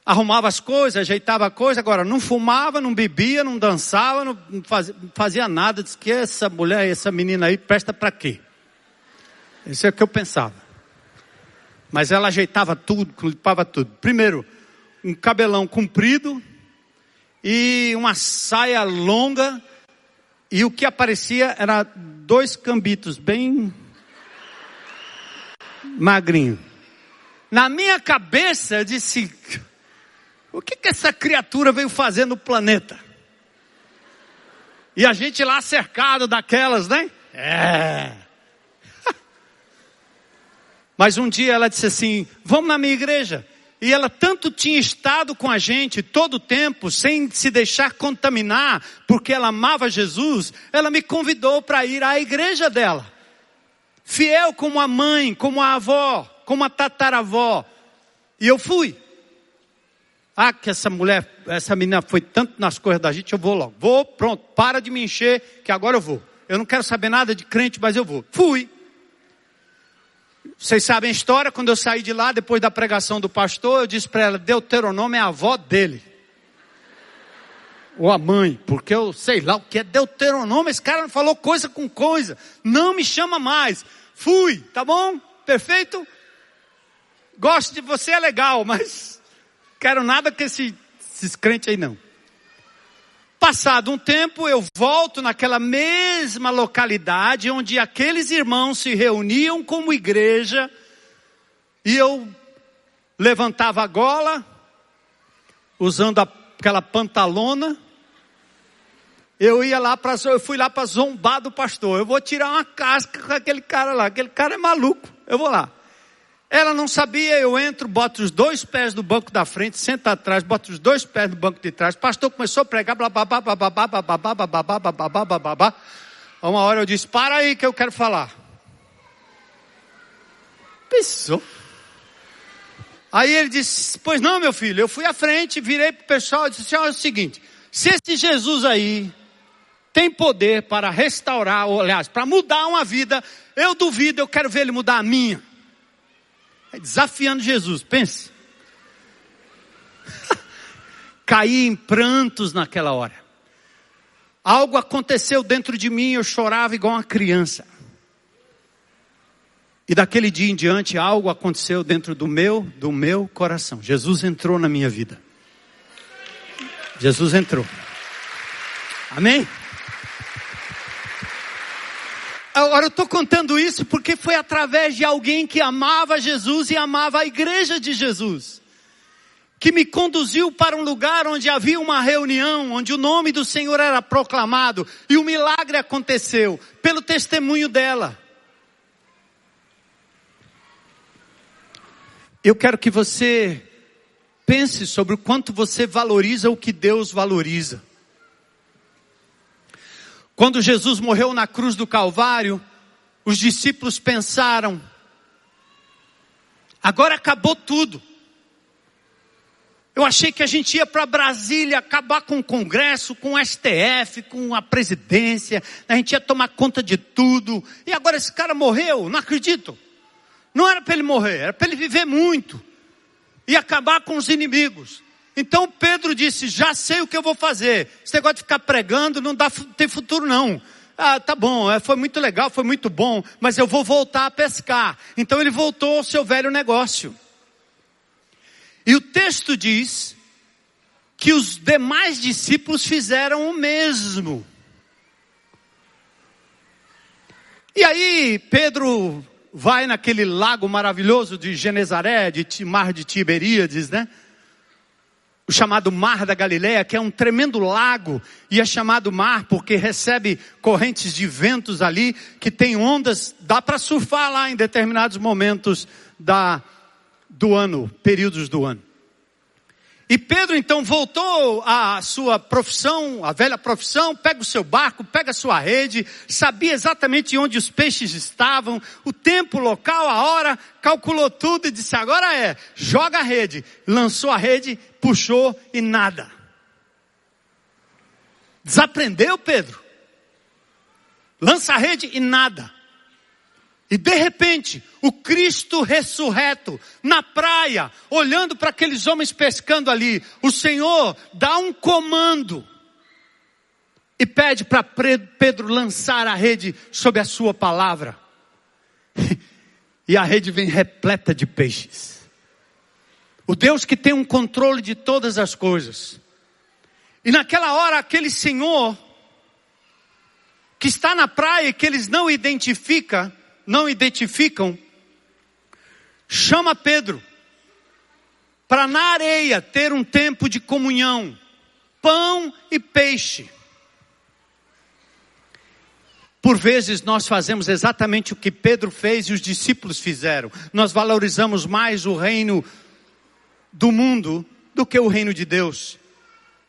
arrumava as coisas, ajeitava a coisa, agora não fumava, não bebia, não dançava, não fazia, fazia nada, disse que essa mulher, essa menina aí presta para quê? Isso é o que eu pensava. Mas ela ajeitava tudo, limpava tudo. Primeiro, um cabelão comprido e uma saia longa e o que aparecia era dois cambitos bem magrinho. Na minha cabeça eu disse, o que, que essa criatura veio fazer no planeta? E a gente lá cercado daquelas, né? É. Mas um dia ela disse assim: Vamos na minha igreja. E ela tanto tinha estado com a gente todo o tempo, sem se deixar contaminar, porque ela amava Jesus, ela me convidou para ir à igreja dela. Fiel como a mãe, como a avó, como a tataravó. E eu fui. Ah, que essa mulher, essa menina foi tanto nas coisas da gente, eu vou logo. Vou, pronto, para de me encher, que agora eu vou. Eu não quero saber nada de crente, mas eu vou. Fui. Vocês sabem a história, quando eu saí de lá, depois da pregação do pastor, eu disse para ela, Deuteronômio é a avó dele. Ou a mãe, porque eu sei lá o que é Deuteronômio, esse cara não falou coisa com coisa. Não me chama mais. Fui, tá bom? Perfeito? Gosto de você, é legal, mas Quero nada com esse, esses crentes aí não. Passado um tempo, eu volto naquela mesma localidade onde aqueles irmãos se reuniam como igreja, e eu levantava a gola, usando aquela pantalona, eu ia lá para, eu fui lá para zombar do pastor. Eu vou tirar uma casca com aquele cara lá. Aquele cara é maluco. Eu vou lá. Ela não sabia, eu entro, boto os dois pés no banco da frente, senta atrás, boto os dois pés no banco de trás. Pastor começou a pregar, blá, blá, blá, blá, blá, blá, blá, blá, blá, blá, blá, blá. Uma hora eu disse, para aí que eu quero falar. Pensou. Aí ele disse, pois não, meu filho, eu fui à frente, virei para o pessoal e disse, é o seguinte, se esse Jesus aí tem poder para restaurar, ou aliás, para mudar uma vida, eu duvido, eu quero ver ele mudar a minha. Desafiando Jesus, pense. Caí em prantos naquela hora. Algo aconteceu dentro de mim, eu chorava igual uma criança. E daquele dia em diante algo aconteceu dentro do meu, do meu coração. Jesus entrou na minha vida. Jesus entrou. Amém? Agora eu estou contando isso porque foi através de alguém que amava Jesus e amava a igreja de Jesus. Que me conduziu para um lugar onde havia uma reunião, onde o nome do Senhor era proclamado e o milagre aconteceu pelo testemunho dela. Eu quero que você pense sobre o quanto você valoriza o que Deus valoriza. Quando Jesus morreu na cruz do Calvário, os discípulos pensaram: agora acabou tudo. Eu achei que a gente ia para Brasília acabar com o Congresso, com o STF, com a presidência, a gente ia tomar conta de tudo. E agora esse cara morreu, não acredito. Não era para ele morrer, era para ele viver muito e acabar com os inimigos. Então Pedro disse: Já sei o que eu vou fazer. Esse negócio de ficar pregando não dá tem futuro, não. Ah, tá bom, é, foi muito legal, foi muito bom, mas eu vou voltar a pescar. Então ele voltou ao seu velho negócio. E o texto diz que os demais discípulos fizeram o mesmo. E aí Pedro vai naquele lago maravilhoso de Genezaré, de mar de Tiberíades, né? O chamado Mar da Galileia, que é um tremendo lago, e é chamado mar porque recebe correntes de ventos ali, que tem ondas, dá para surfar lá em determinados momentos da, do ano, períodos do ano. E Pedro então voltou à sua profissão, a velha profissão, pega o seu barco, pega a sua rede, sabia exatamente onde os peixes estavam, o tempo, o local, a hora, calculou tudo e disse: agora é, joga a rede. Lançou a rede, puxou e nada. Desaprendeu, Pedro? Lança a rede e nada. E de repente, o Cristo ressurreto, na praia, olhando para aqueles homens pescando ali, o Senhor dá um comando e pede para Pedro lançar a rede sob a sua palavra. E a rede vem repleta de peixes. O Deus que tem um controle de todas as coisas. E naquela hora, aquele Senhor, que está na praia e que eles não identificam, não identificam, chama Pedro para na areia ter um tempo de comunhão, pão e peixe. Por vezes nós fazemos exatamente o que Pedro fez e os discípulos fizeram. Nós valorizamos mais o reino do mundo do que o reino de Deus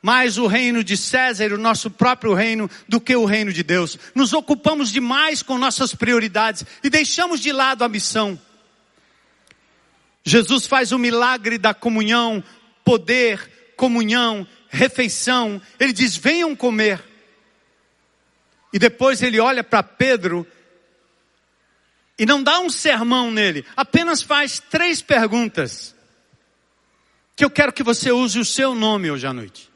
mais o reino de César, o nosso próprio reino, do que o reino de Deus. Nos ocupamos demais com nossas prioridades e deixamos de lado a missão. Jesus faz o milagre da comunhão, poder, comunhão, refeição. Ele diz: venham comer. E depois ele olha para Pedro e não dá um sermão nele, apenas faz três perguntas. Que eu quero que você use o seu nome hoje à noite.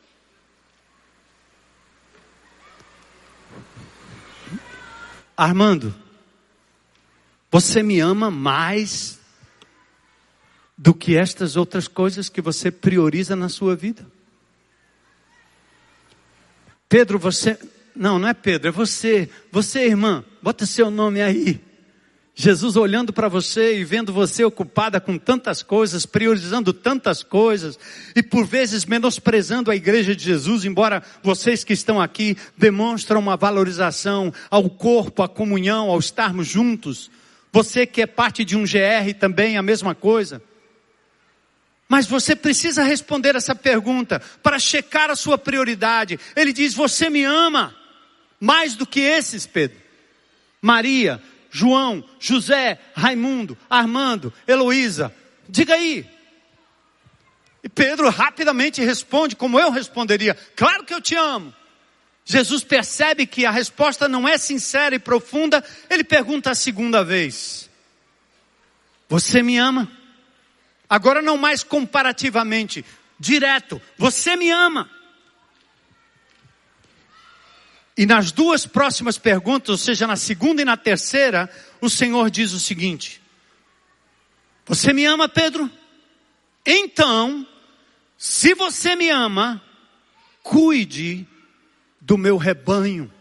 Armando, você me ama mais do que estas outras coisas que você prioriza na sua vida? Pedro, você. Não, não é Pedro, é você. Você, irmã, bota seu nome aí. Jesus olhando para você e vendo você ocupada com tantas coisas, priorizando tantas coisas, e por vezes menosprezando a igreja de Jesus, embora vocês que estão aqui demonstram uma valorização ao corpo, à comunhão, ao estarmos juntos. Você que é parte de um GR também, a mesma coisa. Mas você precisa responder essa pergunta para checar a sua prioridade. Ele diz: Você me ama mais do que esses, Pedro. Maria, João, José, Raimundo, Armando, Heloísa. Diga aí. E Pedro rapidamente responde, como eu responderia: Claro que eu te amo. Jesus percebe que a resposta não é sincera e profunda, ele pergunta a segunda vez: Você me ama? Agora não mais comparativamente, direto: Você me ama? E nas duas próximas perguntas, ou seja, na segunda e na terceira, o Senhor diz o seguinte: Você me ama, Pedro? Então, se você me ama, cuide do meu rebanho.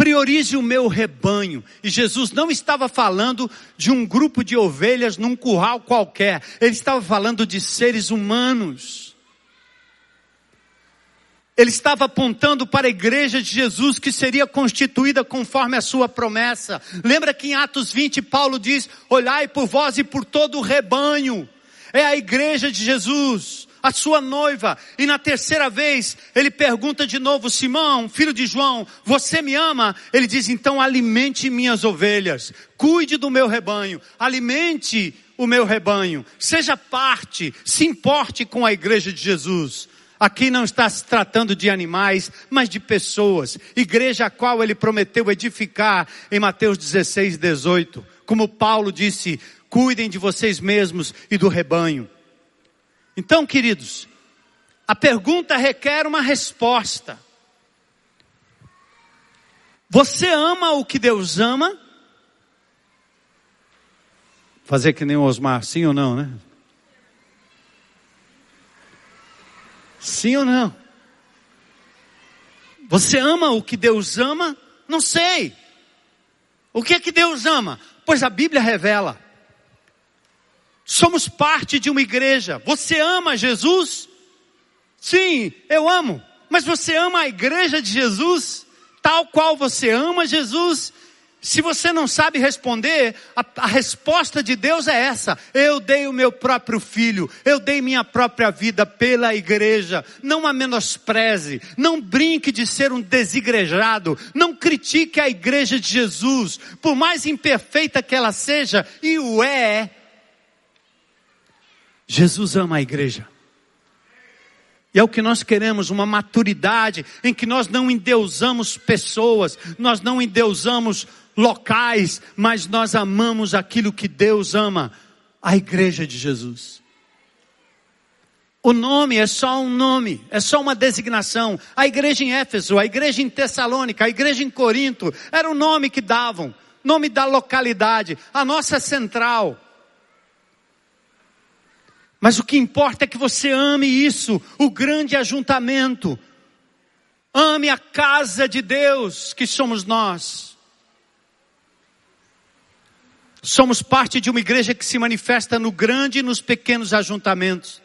priorize o meu rebanho. E Jesus não estava falando de um grupo de ovelhas num curral qualquer, ele estava falando de seres humanos. Ele estava apontando para a igreja de Jesus que seria constituída conforme a sua promessa. Lembra que em Atos 20 Paulo diz: Olhai por vós e por todo o rebanho. É a igreja de Jesus a sua noiva. E na terceira vez, ele pergunta de novo: Simão, filho de João, você me ama? Ele diz: então alimente minhas ovelhas, cuide do meu rebanho, alimente o meu rebanho, seja parte, se importe com a igreja de Jesus. Aqui não está se tratando de animais, mas de pessoas. Igreja a qual ele prometeu edificar em Mateus 16, 18. Como Paulo disse, cuidem de vocês mesmos e do rebanho. Então, queridos, a pergunta requer uma resposta. Você ama o que Deus ama? Fazer que nem o Osmar, sim ou não, né? Sim ou não? Você ama o que Deus ama? Não sei. O que é que Deus ama? Pois a Bíblia revela. Somos parte de uma igreja. Você ama Jesus? Sim, eu amo. Mas você ama a igreja de Jesus? Tal qual você ama Jesus? Se você não sabe responder, a, a, resposta de Deus é essa: eu dei o meu próprio filho, eu dei minha própria vida pela igreja. Não a menospreze, não brinque de ser um desigrejado, não critique a igreja de Jesus, por mais imperfeita que ela seja, e o é, Jesus ama a igreja. E é o que nós queremos, uma maturidade em que nós não endeusamos pessoas, nós não endeusamos locais, mas nós amamos aquilo que Deus ama, a igreja de Jesus. O nome é só um nome, é só uma designação. A igreja em Éfeso, a igreja em Tessalônica, a igreja em Corinto, era o nome que davam, nome da localidade, a nossa central. Mas o que importa é que você ame isso, o grande ajuntamento. Ame a casa de Deus, que somos nós. Somos parte de uma igreja que se manifesta no grande e nos pequenos ajuntamentos.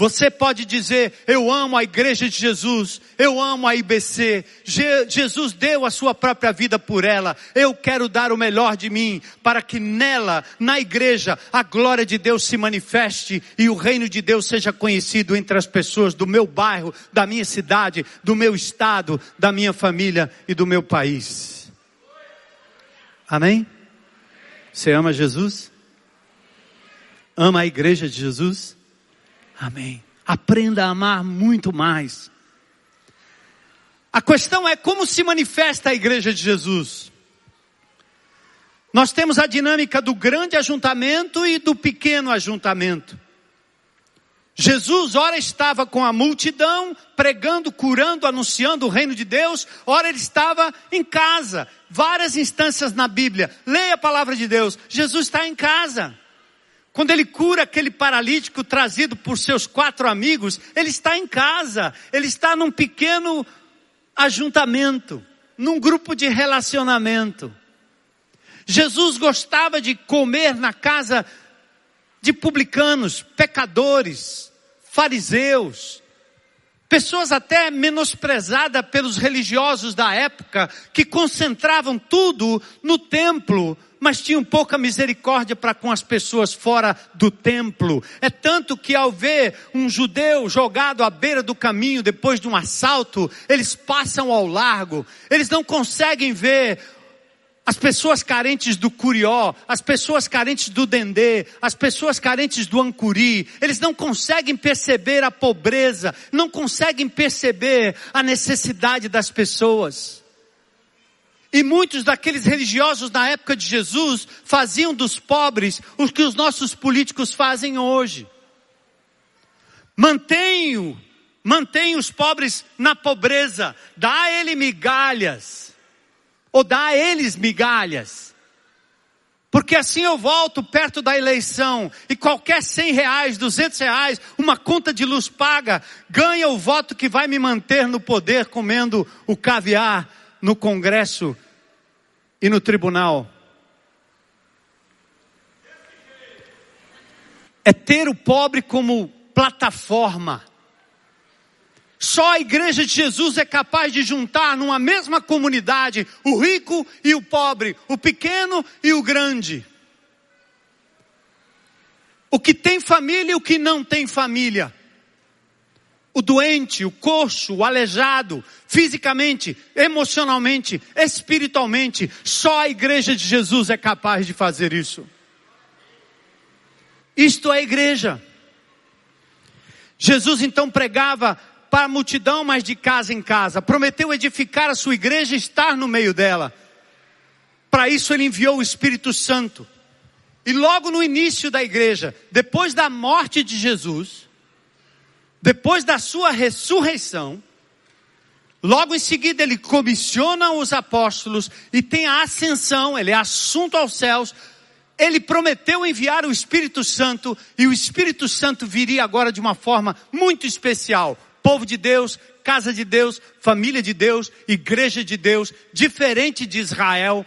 Você pode dizer, eu amo a igreja de Jesus, eu amo a IBC, Je Jesus deu a sua própria vida por ela, eu quero dar o melhor de mim, para que nela, na igreja, a glória de Deus se manifeste e o reino de Deus seja conhecido entre as pessoas do meu bairro, da minha cidade, do meu estado, da minha família e do meu país. Amém? Você ama Jesus? Ama a igreja de Jesus? Amém. Aprenda a amar muito mais. A questão é como se manifesta a igreja de Jesus. Nós temos a dinâmica do grande ajuntamento e do pequeno ajuntamento. Jesus, ora estava com a multidão, pregando, curando, anunciando o reino de Deus, ora ele estava em casa. Várias instâncias na Bíblia. Leia a palavra de Deus. Jesus está em casa. Quando ele cura aquele paralítico trazido por seus quatro amigos, ele está em casa, ele está num pequeno ajuntamento, num grupo de relacionamento. Jesus gostava de comer na casa de publicanos, pecadores, fariseus, pessoas até menosprezadas pelos religiosos da época, que concentravam tudo no templo, mas tinham pouca misericórdia para com as pessoas fora do templo. É tanto que ao ver um judeu jogado à beira do caminho depois de um assalto, eles passam ao largo. Eles não conseguem ver as pessoas carentes do curió, as pessoas carentes do dendê, as pessoas carentes do ancuri, eles não conseguem perceber a pobreza, não conseguem perceber a necessidade das pessoas. E muitos daqueles religiosos na época de Jesus faziam dos pobres o que os nossos políticos fazem hoje. Mantenham, mantenham os pobres na pobreza, dá a migalhas, ou dá a eles migalhas. Porque assim eu volto perto da eleição e qualquer cem reais, duzentos reais, uma conta de luz paga, ganha o voto que vai me manter no poder comendo o caviar no Congresso e no tribunal. É ter o pobre como plataforma. Só a igreja de Jesus é capaz de juntar numa mesma comunidade o rico e o pobre, o pequeno e o grande. O que tem família e o que não tem família. O doente, o coxo, o aleijado, fisicamente, emocionalmente, espiritualmente, só a igreja de Jesus é capaz de fazer isso. Isto é igreja. Jesus então pregava para a multidão, mas de casa em casa. Prometeu edificar a sua igreja e estar no meio dela. Para isso ele enviou o Espírito Santo. E logo no início da igreja, depois da morte de Jesus, depois da sua ressurreição, logo em seguida ele comissiona os apóstolos e tem a ascensão, ele é assunto aos céus. Ele prometeu enviar o Espírito Santo e o Espírito Santo viria agora de uma forma muito especial povo de Deus, casa de Deus, família de Deus, igreja de Deus, diferente de Israel.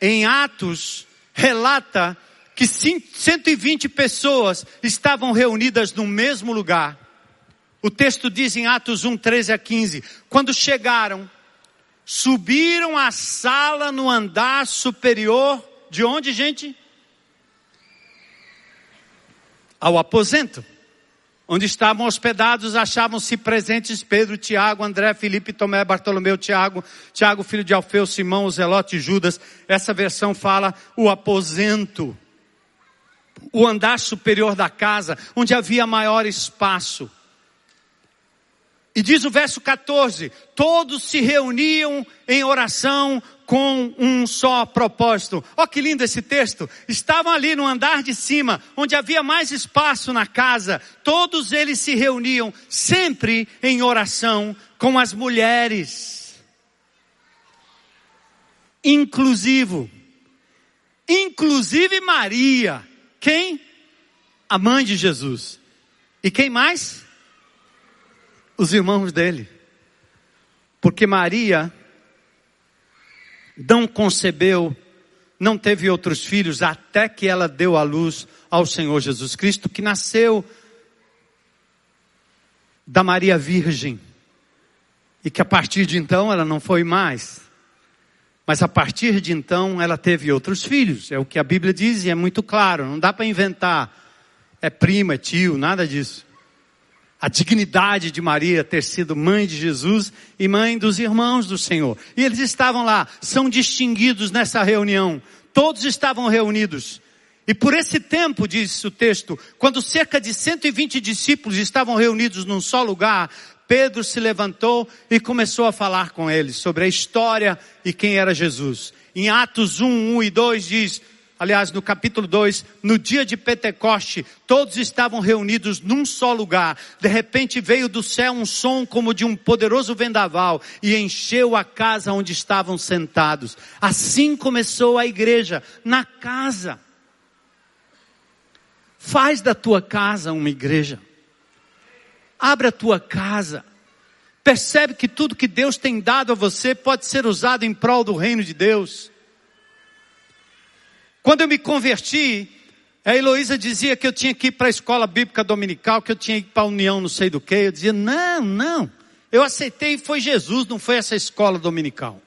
Em Atos, relata que 120 pessoas estavam reunidas no mesmo lugar. O texto diz em Atos 1, 13 a 15: quando chegaram, subiram a sala no andar superior, de onde, gente? Ao aposento onde estavam hospedados, achavam-se presentes Pedro, Tiago, André, Felipe, Tomé, Bartolomeu, Tiago, Tiago, filho de Alfeu, Simão, Zelote e Judas. Essa versão fala o aposento, o andar superior da casa, onde havia maior espaço. E diz o verso 14: todos se reuniam em oração com um só propósito. Ó oh, que lindo esse texto! Estavam ali no andar de cima, onde havia mais espaço na casa. Todos eles se reuniam sempre em oração com as mulheres. Inclusivo. Inclusive Maria. Quem? A mãe de Jesus. E quem mais? os irmãos dele. Porque Maria não concebeu, não teve outros filhos até que ela deu à luz ao Senhor Jesus Cristo, que nasceu da Maria Virgem. E que a partir de então ela não foi mais. Mas a partir de então ela teve outros filhos. É o que a Bíblia diz e é muito claro. Não dá para inventar. É prima, é tio, nada disso a dignidade de Maria ter sido mãe de Jesus e mãe dos irmãos do Senhor. E eles estavam lá, são distinguidos nessa reunião. Todos estavam reunidos. E por esse tempo, diz o texto, quando cerca de 120 discípulos estavam reunidos num só lugar, Pedro se levantou e começou a falar com eles sobre a história e quem era Jesus. Em Atos 1, 1 e 2 diz, aliás, no capítulo 2, no dia de Pentecoste, todos estavam reunidos num só lugar. De repente veio do céu um som como de um poderoso vendaval e encheu a casa onde estavam sentados. Assim começou a igreja, na casa. Faz da tua casa uma igreja. Abre a tua casa. Percebe que tudo que Deus tem dado a você pode ser usado em prol do reino de Deus. Quando eu me converti, a Heloísa dizia que eu tinha que ir para a escola bíblica dominical, que eu tinha que ir para a união não sei do que. Eu dizia, não, não. Eu aceitei e foi Jesus, não foi essa escola dominical.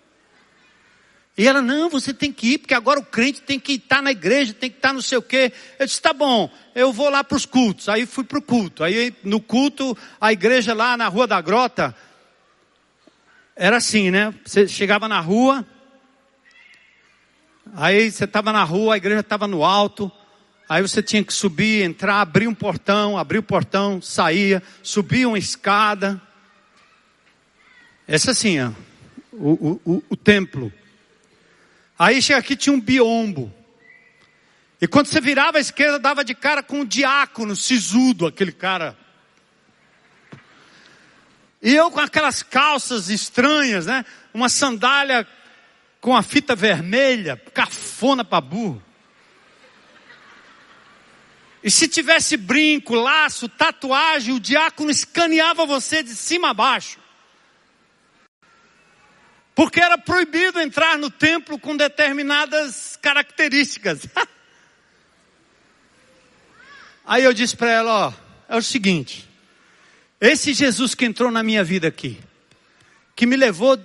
E ela, não, você tem que ir, porque agora o crente tem que estar na igreja, tem que estar não sei o quê. Eu disse, tá bom, eu vou lá para os cultos. Aí fui para o culto. Aí no culto, a igreja lá na Rua da Grota, era assim, né? Você chegava na rua, Aí você estava na rua, a igreja estava no alto. Aí você tinha que subir, entrar, abrir um portão, abrir o portão, saía, subir uma escada. Essa assim, ó, o, o, o templo. Aí chega aqui tinha um biombo. E quando você virava à esquerda, dava de cara com um diácono sisudo, aquele cara. E eu com aquelas calças estranhas, né? Uma sandália com a fita vermelha, cafona para burro. E se tivesse brinco, laço, tatuagem, o diácono escaneava você de cima a baixo. Porque era proibido entrar no templo com determinadas características. Aí eu disse para ela, ó, é o seguinte, esse Jesus que entrou na minha vida aqui, que me levou,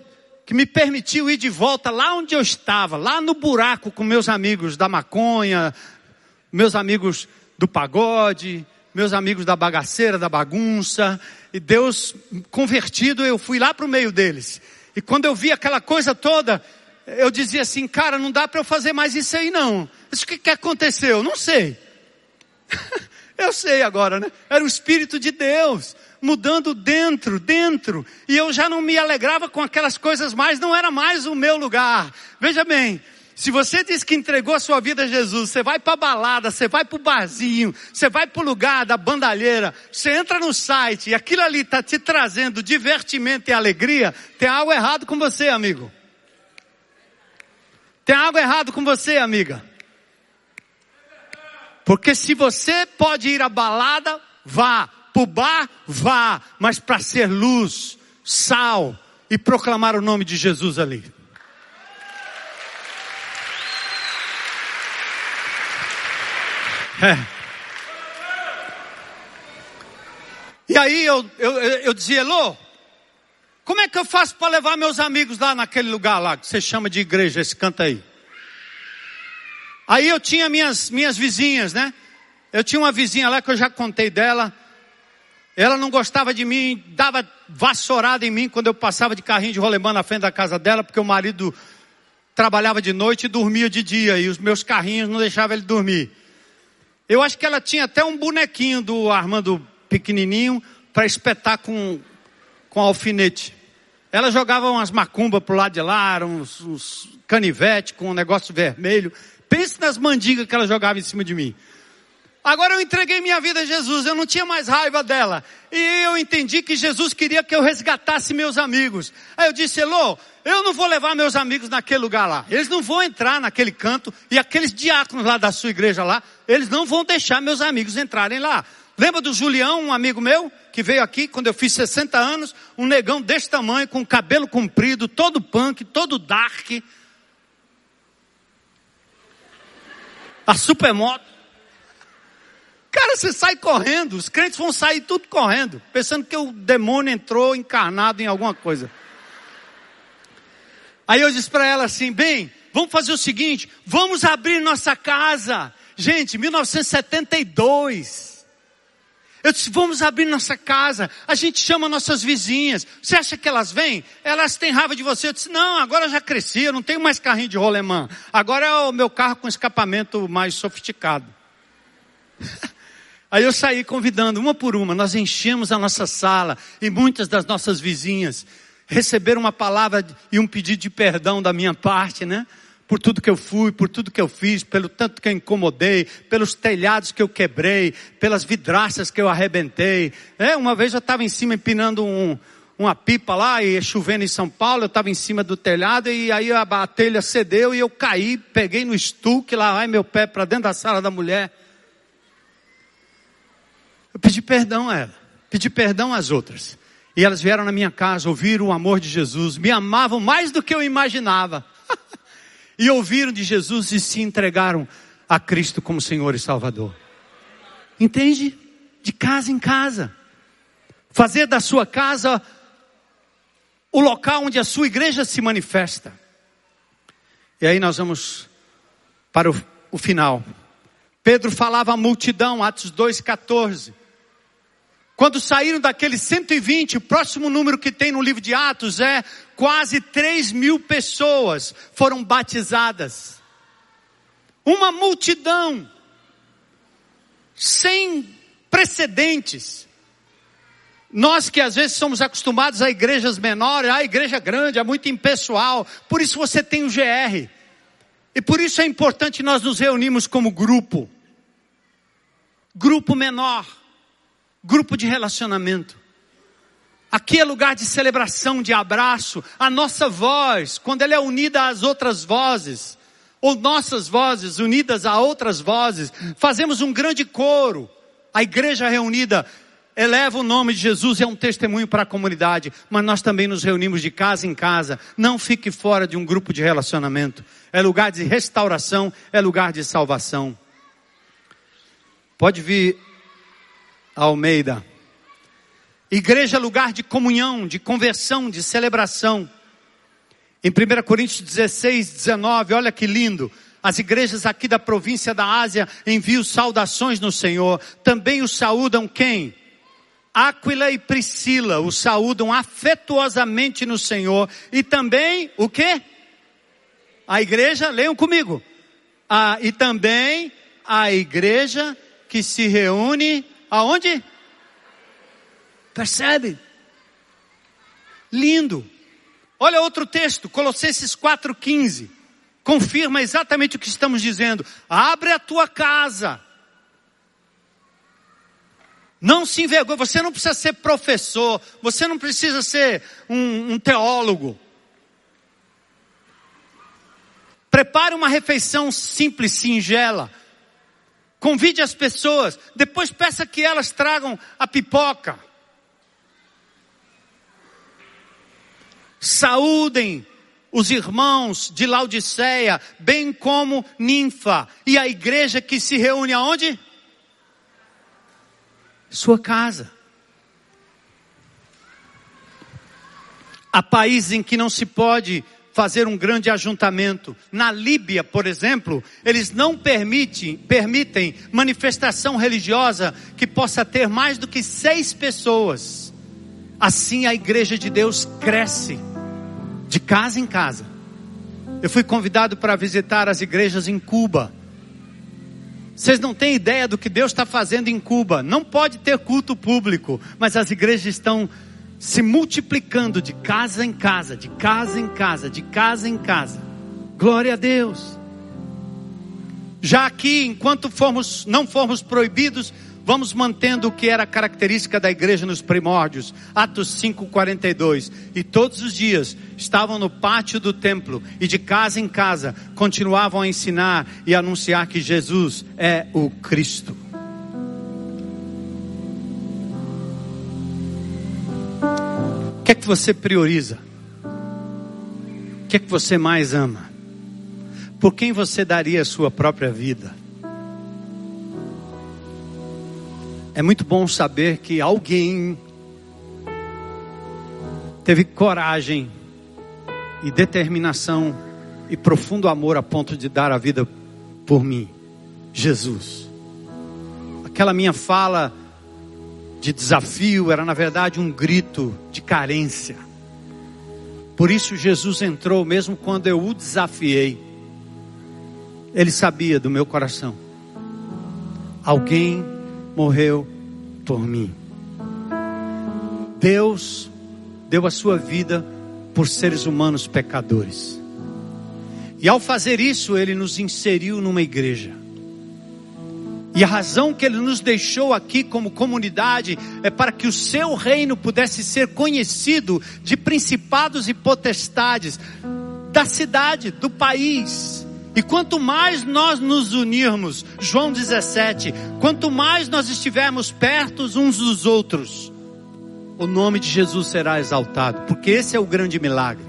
que me permitiu ir de volta lá onde eu estava, lá no buraco com meus amigos da maconha, meus amigos do pagode, meus amigos da bagaceira, da bagunça, e Deus convertido, eu fui lá para o meio deles. E quando eu vi aquela coisa toda, eu dizia assim, cara, não dá para eu fazer mais isso aí não. Isso o que, que aconteceu? Não sei. eu sei agora, né? Era o Espírito de Deus mudando dentro, dentro. E eu já não me alegrava com aquelas coisas mais, não era mais o meu lugar. Veja bem, se você diz que entregou a sua vida a Jesus, você vai para balada, você vai para o barzinho, você vai para o lugar da bandalheira, você entra no site e aquilo ali está te trazendo divertimento e alegria, tem algo errado com você, amigo. Tem algo errado com você, amiga. Porque se você pode ir à balada, vá. Para o bar, vá. Mas para ser luz, sal e proclamar o nome de Jesus ali. É. E aí eu, eu, eu dizia, Elô, como é que eu faço para levar meus amigos lá naquele lugar lá, que você chama de igreja, esse canto aí? Aí eu tinha minhas, minhas vizinhas, né? Eu tinha uma vizinha lá que eu já contei dela. Ela não gostava de mim, dava vassourada em mim quando eu passava de carrinho de rolemã na frente da casa dela, porque o marido trabalhava de noite e dormia de dia, e os meus carrinhos não deixavam ele dormir. Eu acho que ela tinha até um bonequinho do Armando pequenininho para espetar com, com alfinete. Ela jogava umas macumbas pro lado de lá, uns, uns canivete com um negócio vermelho. Pense nas mandigas que ela jogava em cima de mim. Agora eu entreguei minha vida a Jesus, eu não tinha mais raiva dela. E eu entendi que Jesus queria que eu resgatasse meus amigos. Aí eu disse, Elô, eu não vou levar meus amigos naquele lugar lá. Eles não vão entrar naquele canto e aqueles diáconos lá da sua igreja lá, eles não vão deixar meus amigos entrarem lá. Lembra do Julião, um amigo meu, que veio aqui quando eu fiz 60 anos, um negão desse tamanho, com cabelo comprido, todo punk, todo dark. A supermoto. Cara, você sai correndo, os crentes vão sair tudo correndo, pensando que o demônio entrou encarnado em alguma coisa. Aí eu disse para ela assim: bem, vamos fazer o seguinte, vamos abrir nossa casa. Gente, 1972. Eu disse, vamos abrir nossa casa. A gente chama nossas vizinhas. Você acha que elas vêm? Elas têm raiva de você. Eu disse, não, agora eu já cresci, eu não tenho mais carrinho de rolemã. Agora é o meu carro com escapamento mais sofisticado. Aí eu saí convidando uma por uma, nós enchemos a nossa sala e muitas das nossas vizinhas receberam uma palavra e um pedido de perdão da minha parte, né? Por tudo que eu fui, por tudo que eu fiz, pelo tanto que eu incomodei, pelos telhados que eu quebrei, pelas vidraças que eu arrebentei. É, uma vez eu estava em cima empinando um, uma pipa lá e chovendo em São Paulo, eu estava em cima do telhado e aí a, a telha cedeu e eu caí, peguei no estuque, lá vai meu pé para dentro da sala da mulher. Eu pedi perdão a ela, pedi perdão às outras. E elas vieram na minha casa, ouviram o amor de Jesus, me amavam mais do que eu imaginava. e ouviram de Jesus e se entregaram a Cristo como Senhor e Salvador. Entende? De casa em casa. Fazer da sua casa o local onde a sua igreja se manifesta. E aí nós vamos para o, o final. Pedro falava à multidão, Atos 2,14. Quando saíram daqueles 120, o próximo número que tem no livro de Atos é quase 3 mil pessoas foram batizadas. Uma multidão sem precedentes. Nós que às vezes somos acostumados a igrejas menores, a igreja grande, é muito impessoal, por isso você tem o GR. E por isso é importante nós nos reunirmos como grupo. Grupo menor grupo de relacionamento. Aqui é lugar de celebração, de abraço. A nossa voz, quando ela é unida às outras vozes, ou nossas vozes unidas a outras vozes, fazemos um grande coro. A igreja reunida eleva o nome de Jesus, é um testemunho para a comunidade, mas nós também nos reunimos de casa em casa. Não fique fora de um grupo de relacionamento. É lugar de restauração, é lugar de salvação. Pode vir Almeida. Igreja é lugar de comunhão, de conversão, de celebração. Em 1 Coríntios 16, 19, olha que lindo. As igrejas aqui da província da Ásia enviam saudações no Senhor. Também o saúdam quem? Áquila e Priscila o saúdam afetuosamente no Senhor. E também o que? A igreja, leiam comigo. Ah, e também a igreja que se reúne aonde? Percebe? Lindo. Olha outro texto, Colossenses 4,15. Confirma exatamente o que estamos dizendo. Abre a tua casa. Não se envergonhe, você não precisa ser professor, você não precisa ser um, um teólogo. Prepare uma refeição simples, singela. Convide as pessoas, depois peça que elas tragam a pipoca. Saúdem os irmãos de Laodiceia, bem como Ninfa, e a igreja que se reúne aonde? Sua casa. Há países em que não se pode fazer um grande ajuntamento. Na Líbia, por exemplo, eles não permitem, permitem manifestação religiosa que possa ter mais do que seis pessoas. Assim a igreja de Deus cresce de casa em casa. Eu fui convidado para visitar as igrejas em Cuba. Vocês não têm ideia do que Deus está fazendo em Cuba. Não pode ter culto público, mas as igrejas estão se multiplicando de casa em casa, de casa em casa, de casa em casa. Glória a Deus. Já aqui, enquanto formos, não formos proibidos, vamos mantendo o que era característica da igreja nos primórdios. Atos 5:42. E todos os dias estavam no pátio do templo e de casa em casa continuavam a ensinar e anunciar que Jesus é o Cristo. Que é que você prioriza? O que é que você mais ama? Por quem você daria a sua própria vida? É muito bom saber que alguém teve coragem e determinação e profundo amor a ponto de dar a vida por mim, Jesus. Aquela minha fala de desafio, era na verdade um grito de carência. Por isso Jesus entrou, mesmo quando eu o desafiei. Ele sabia do meu coração. Alguém morreu por mim. Deus deu a sua vida por seres humanos pecadores. E ao fazer isso, ele nos inseriu numa igreja. E a razão que ele nos deixou aqui como comunidade é para que o seu reino pudesse ser conhecido de principados e potestades da cidade, do país. E quanto mais nós nos unirmos, João 17, quanto mais nós estivermos perto uns dos outros, o nome de Jesus será exaltado, porque esse é o grande milagre.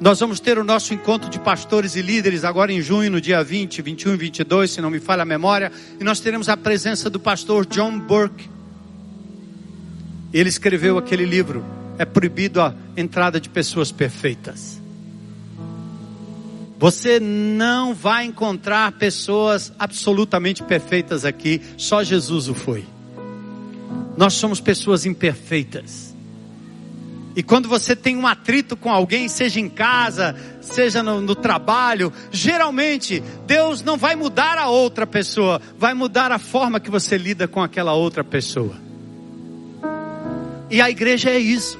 Nós vamos ter o nosso encontro de pastores e líderes agora em junho, no dia 20, 21 e 22, se não me falha a memória, e nós teremos a presença do pastor John Burke. Ele escreveu aquele livro, É proibido a entrada de pessoas perfeitas. Você não vai encontrar pessoas absolutamente perfeitas aqui, só Jesus o foi. Nós somos pessoas imperfeitas. E quando você tem um atrito com alguém, seja em casa, seja no, no, trabalho, geralmente Deus não vai mudar a outra pessoa, vai mudar a forma que você lida com aquela outra pessoa. E a igreja é isso.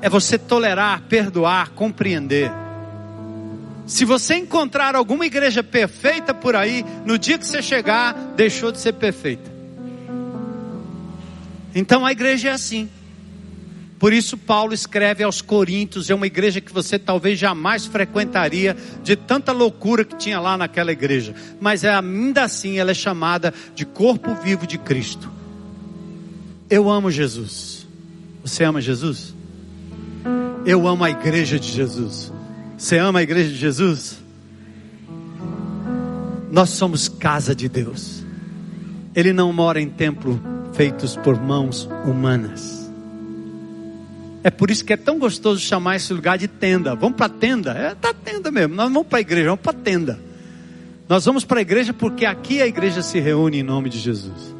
É você tolerar, perdoar, compreender. Se você encontrar alguma igreja perfeita por aí, no dia que você chegar, deixou de ser perfeita. Então a igreja é assim. Por isso, Paulo escreve aos Coríntios, é uma igreja que você talvez jamais frequentaria, de tanta loucura que tinha lá naquela igreja. Mas é, ainda assim, ela é chamada de corpo vivo de Cristo. Eu amo Jesus. Você ama Jesus? Eu amo a igreja de Jesus. Você ama a igreja de Jesus? Nós somos casa de Deus. Ele não mora em templo feitos por mãos humanas. É por isso que é tão gostoso chamar esse lugar de tenda. Vamos para a tenda? É tá tenda mesmo. Nós vamos para a igreja, vamos para a tenda. Nós vamos para a igreja porque aqui a igreja se reúne em nome de Jesus.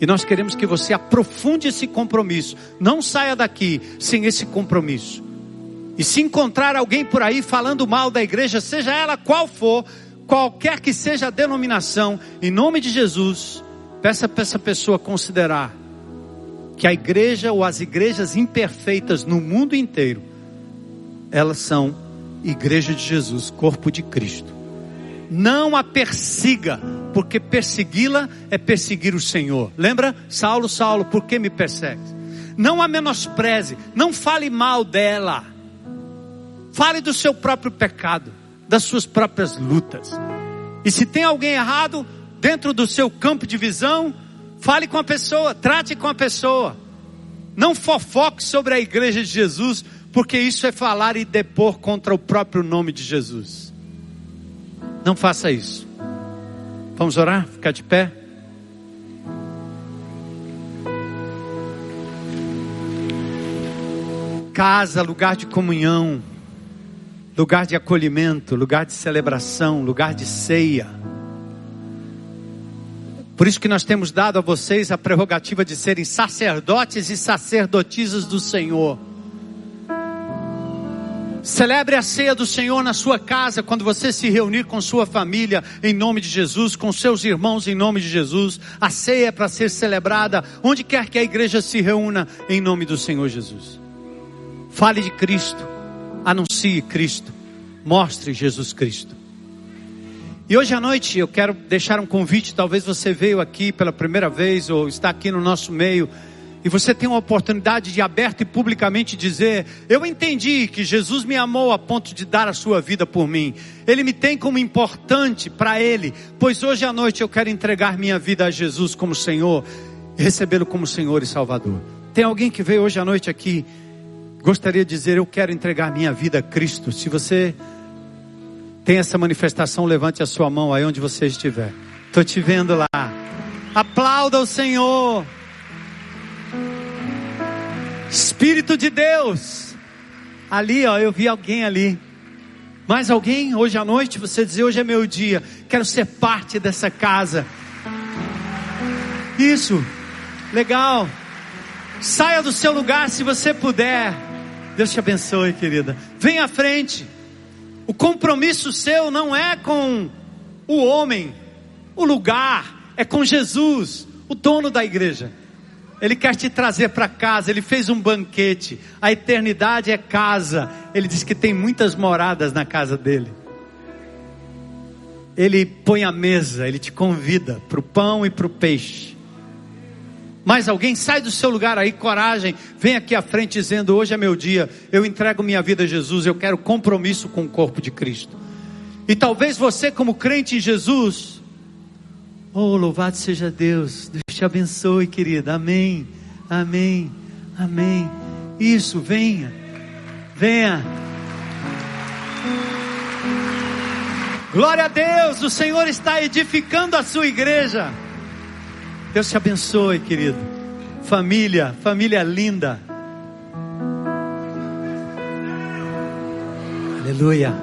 E nós queremos que você aprofunde esse compromisso. Não saia daqui sem esse compromisso. E se encontrar alguém por aí falando mal da igreja, seja ela qual for, qualquer que seja a denominação, em nome de Jesus, peça para essa pessoa considerar que a igreja ou as igrejas imperfeitas no mundo inteiro, elas são igreja de Jesus, corpo de Cristo. Não a persiga, porque persegui-la é perseguir o Senhor. Lembra? Saulo, Saulo, por que me persegues? Não a menospreze, não fale mal dela. Fale do seu próprio pecado, das suas próprias lutas. E se tem alguém errado dentro do seu campo de visão, Fale com a pessoa, trate com a pessoa. Não fofoque sobre a igreja de Jesus, porque isso é falar e depor contra o próprio nome de Jesus. Não faça isso. Vamos orar? Ficar de pé? Casa, lugar de comunhão, lugar de acolhimento, lugar de celebração, lugar de ceia. Por isso que nós temos dado a vocês a prerrogativa de serem sacerdotes e sacerdotisas do Senhor. Celebre a ceia do Senhor na sua casa, quando você se reunir com sua família, em nome de Jesus, com seus irmãos, em nome de Jesus. A ceia é para ser celebrada onde quer que a igreja se reúna, em nome do Senhor Jesus. Fale de Cristo, anuncie Cristo, mostre Jesus Cristo. E hoje à noite eu quero deixar um convite. Talvez você veio aqui pela primeira vez ou está aqui no nosso meio e você tem uma oportunidade de aberto e publicamente dizer: Eu entendi que Jesus me amou a ponto de dar a sua vida por mim. Ele me tem como importante para Ele, pois hoje à noite eu quero entregar minha vida a Jesus como Senhor e recebê-lo como Senhor e Salvador. Tem alguém que veio hoje à noite aqui, gostaria de dizer: Eu quero entregar minha vida a Cristo. Se você tem essa manifestação, levante a sua mão aí onde você estiver. Estou te vendo lá. Aplauda o Senhor. Espírito de Deus. Ali, ó, eu vi alguém ali. Mais alguém hoje à noite? Você dizer hoje é meu dia. Quero ser parte dessa casa. Isso. Legal. Saia do seu lugar se você puder. Deus te abençoe, querida. Vem à frente. O compromisso seu não é com o homem, o lugar, é com Jesus, o dono da igreja. Ele quer te trazer para casa, ele fez um banquete. A eternidade é casa. Ele diz que tem muitas moradas na casa dele. Ele põe a mesa, ele te convida para o pão e para o peixe. Mais alguém sai do seu lugar aí, coragem, vem aqui à frente dizendo: Hoje é meu dia, eu entrego minha vida a Jesus, eu quero compromisso com o corpo de Cristo. E talvez você, como crente em Jesus, oh, louvado seja Deus, Deus te abençoe, querida, amém, amém, amém. Isso, venha, venha. Glória a Deus, o Senhor está edificando a sua igreja. Deus te abençoe, querido. Família, família linda. Aleluia.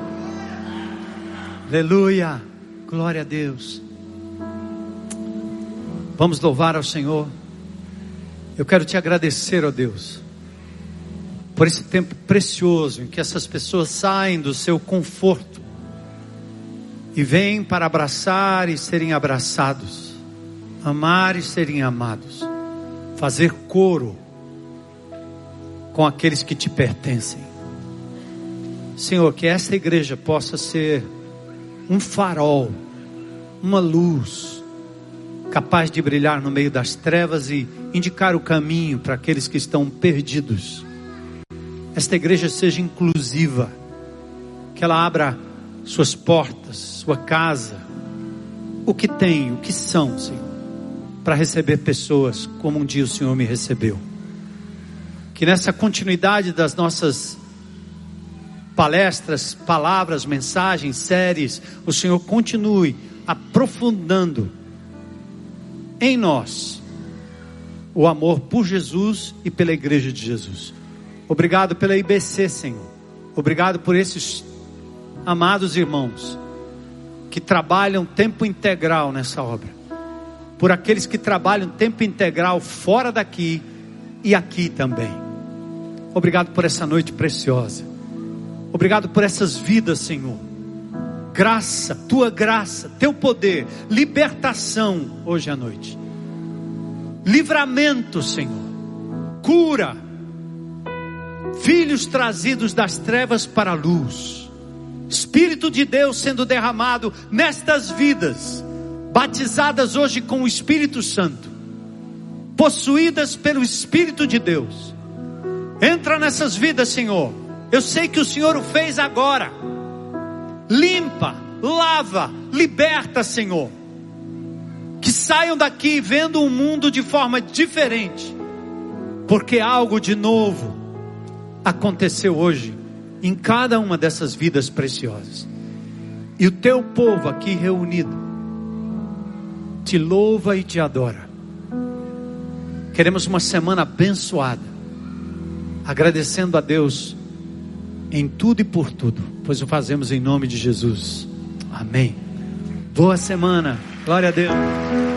Aleluia. Glória a Deus. Vamos louvar ao Senhor. Eu quero te agradecer, ó Deus, por esse tempo precioso em que essas pessoas saem do seu conforto e vêm para abraçar e serem abraçados amar e serem amados, fazer coro com aqueles que te pertencem. Senhor, que esta igreja possa ser um farol, uma luz, capaz de brilhar no meio das trevas e indicar o caminho para aqueles que estão perdidos. esta igreja seja inclusiva, que ela abra suas portas, sua casa, o que tem, o que são, Senhor, para receber pessoas como um dia o Senhor me recebeu. Que nessa continuidade das nossas palestras, palavras, mensagens, séries, o Senhor continue aprofundando em nós o amor por Jesus e pela igreja de Jesus. Obrigado pela IBC, Senhor. Obrigado por esses amados irmãos que trabalham tempo integral nessa obra. Por aqueles que trabalham tempo integral fora daqui e aqui também. Obrigado por essa noite preciosa. Obrigado por essas vidas, Senhor. Graça, tua graça, teu poder, libertação hoje à noite. Livramento, Senhor. Cura. Filhos trazidos das trevas para a luz. Espírito de Deus sendo derramado nestas vidas, batizadas hoje com o Espírito Santo, possuídas pelo Espírito de Deus. Entra nessas vidas, Senhor. Eu sei que o Senhor o fez agora. Limpa, lava, liberta, Senhor. Que saiam daqui vendo o mundo de forma diferente, porque algo de novo aconteceu hoje em cada uma dessas vidas preciosas. E o teu povo aqui reunido te louva e te adora. Queremos uma semana abençoada, agradecendo a Deus em tudo e por tudo, pois o fazemos em nome de Jesus. Amém. Boa semana. Glória a Deus.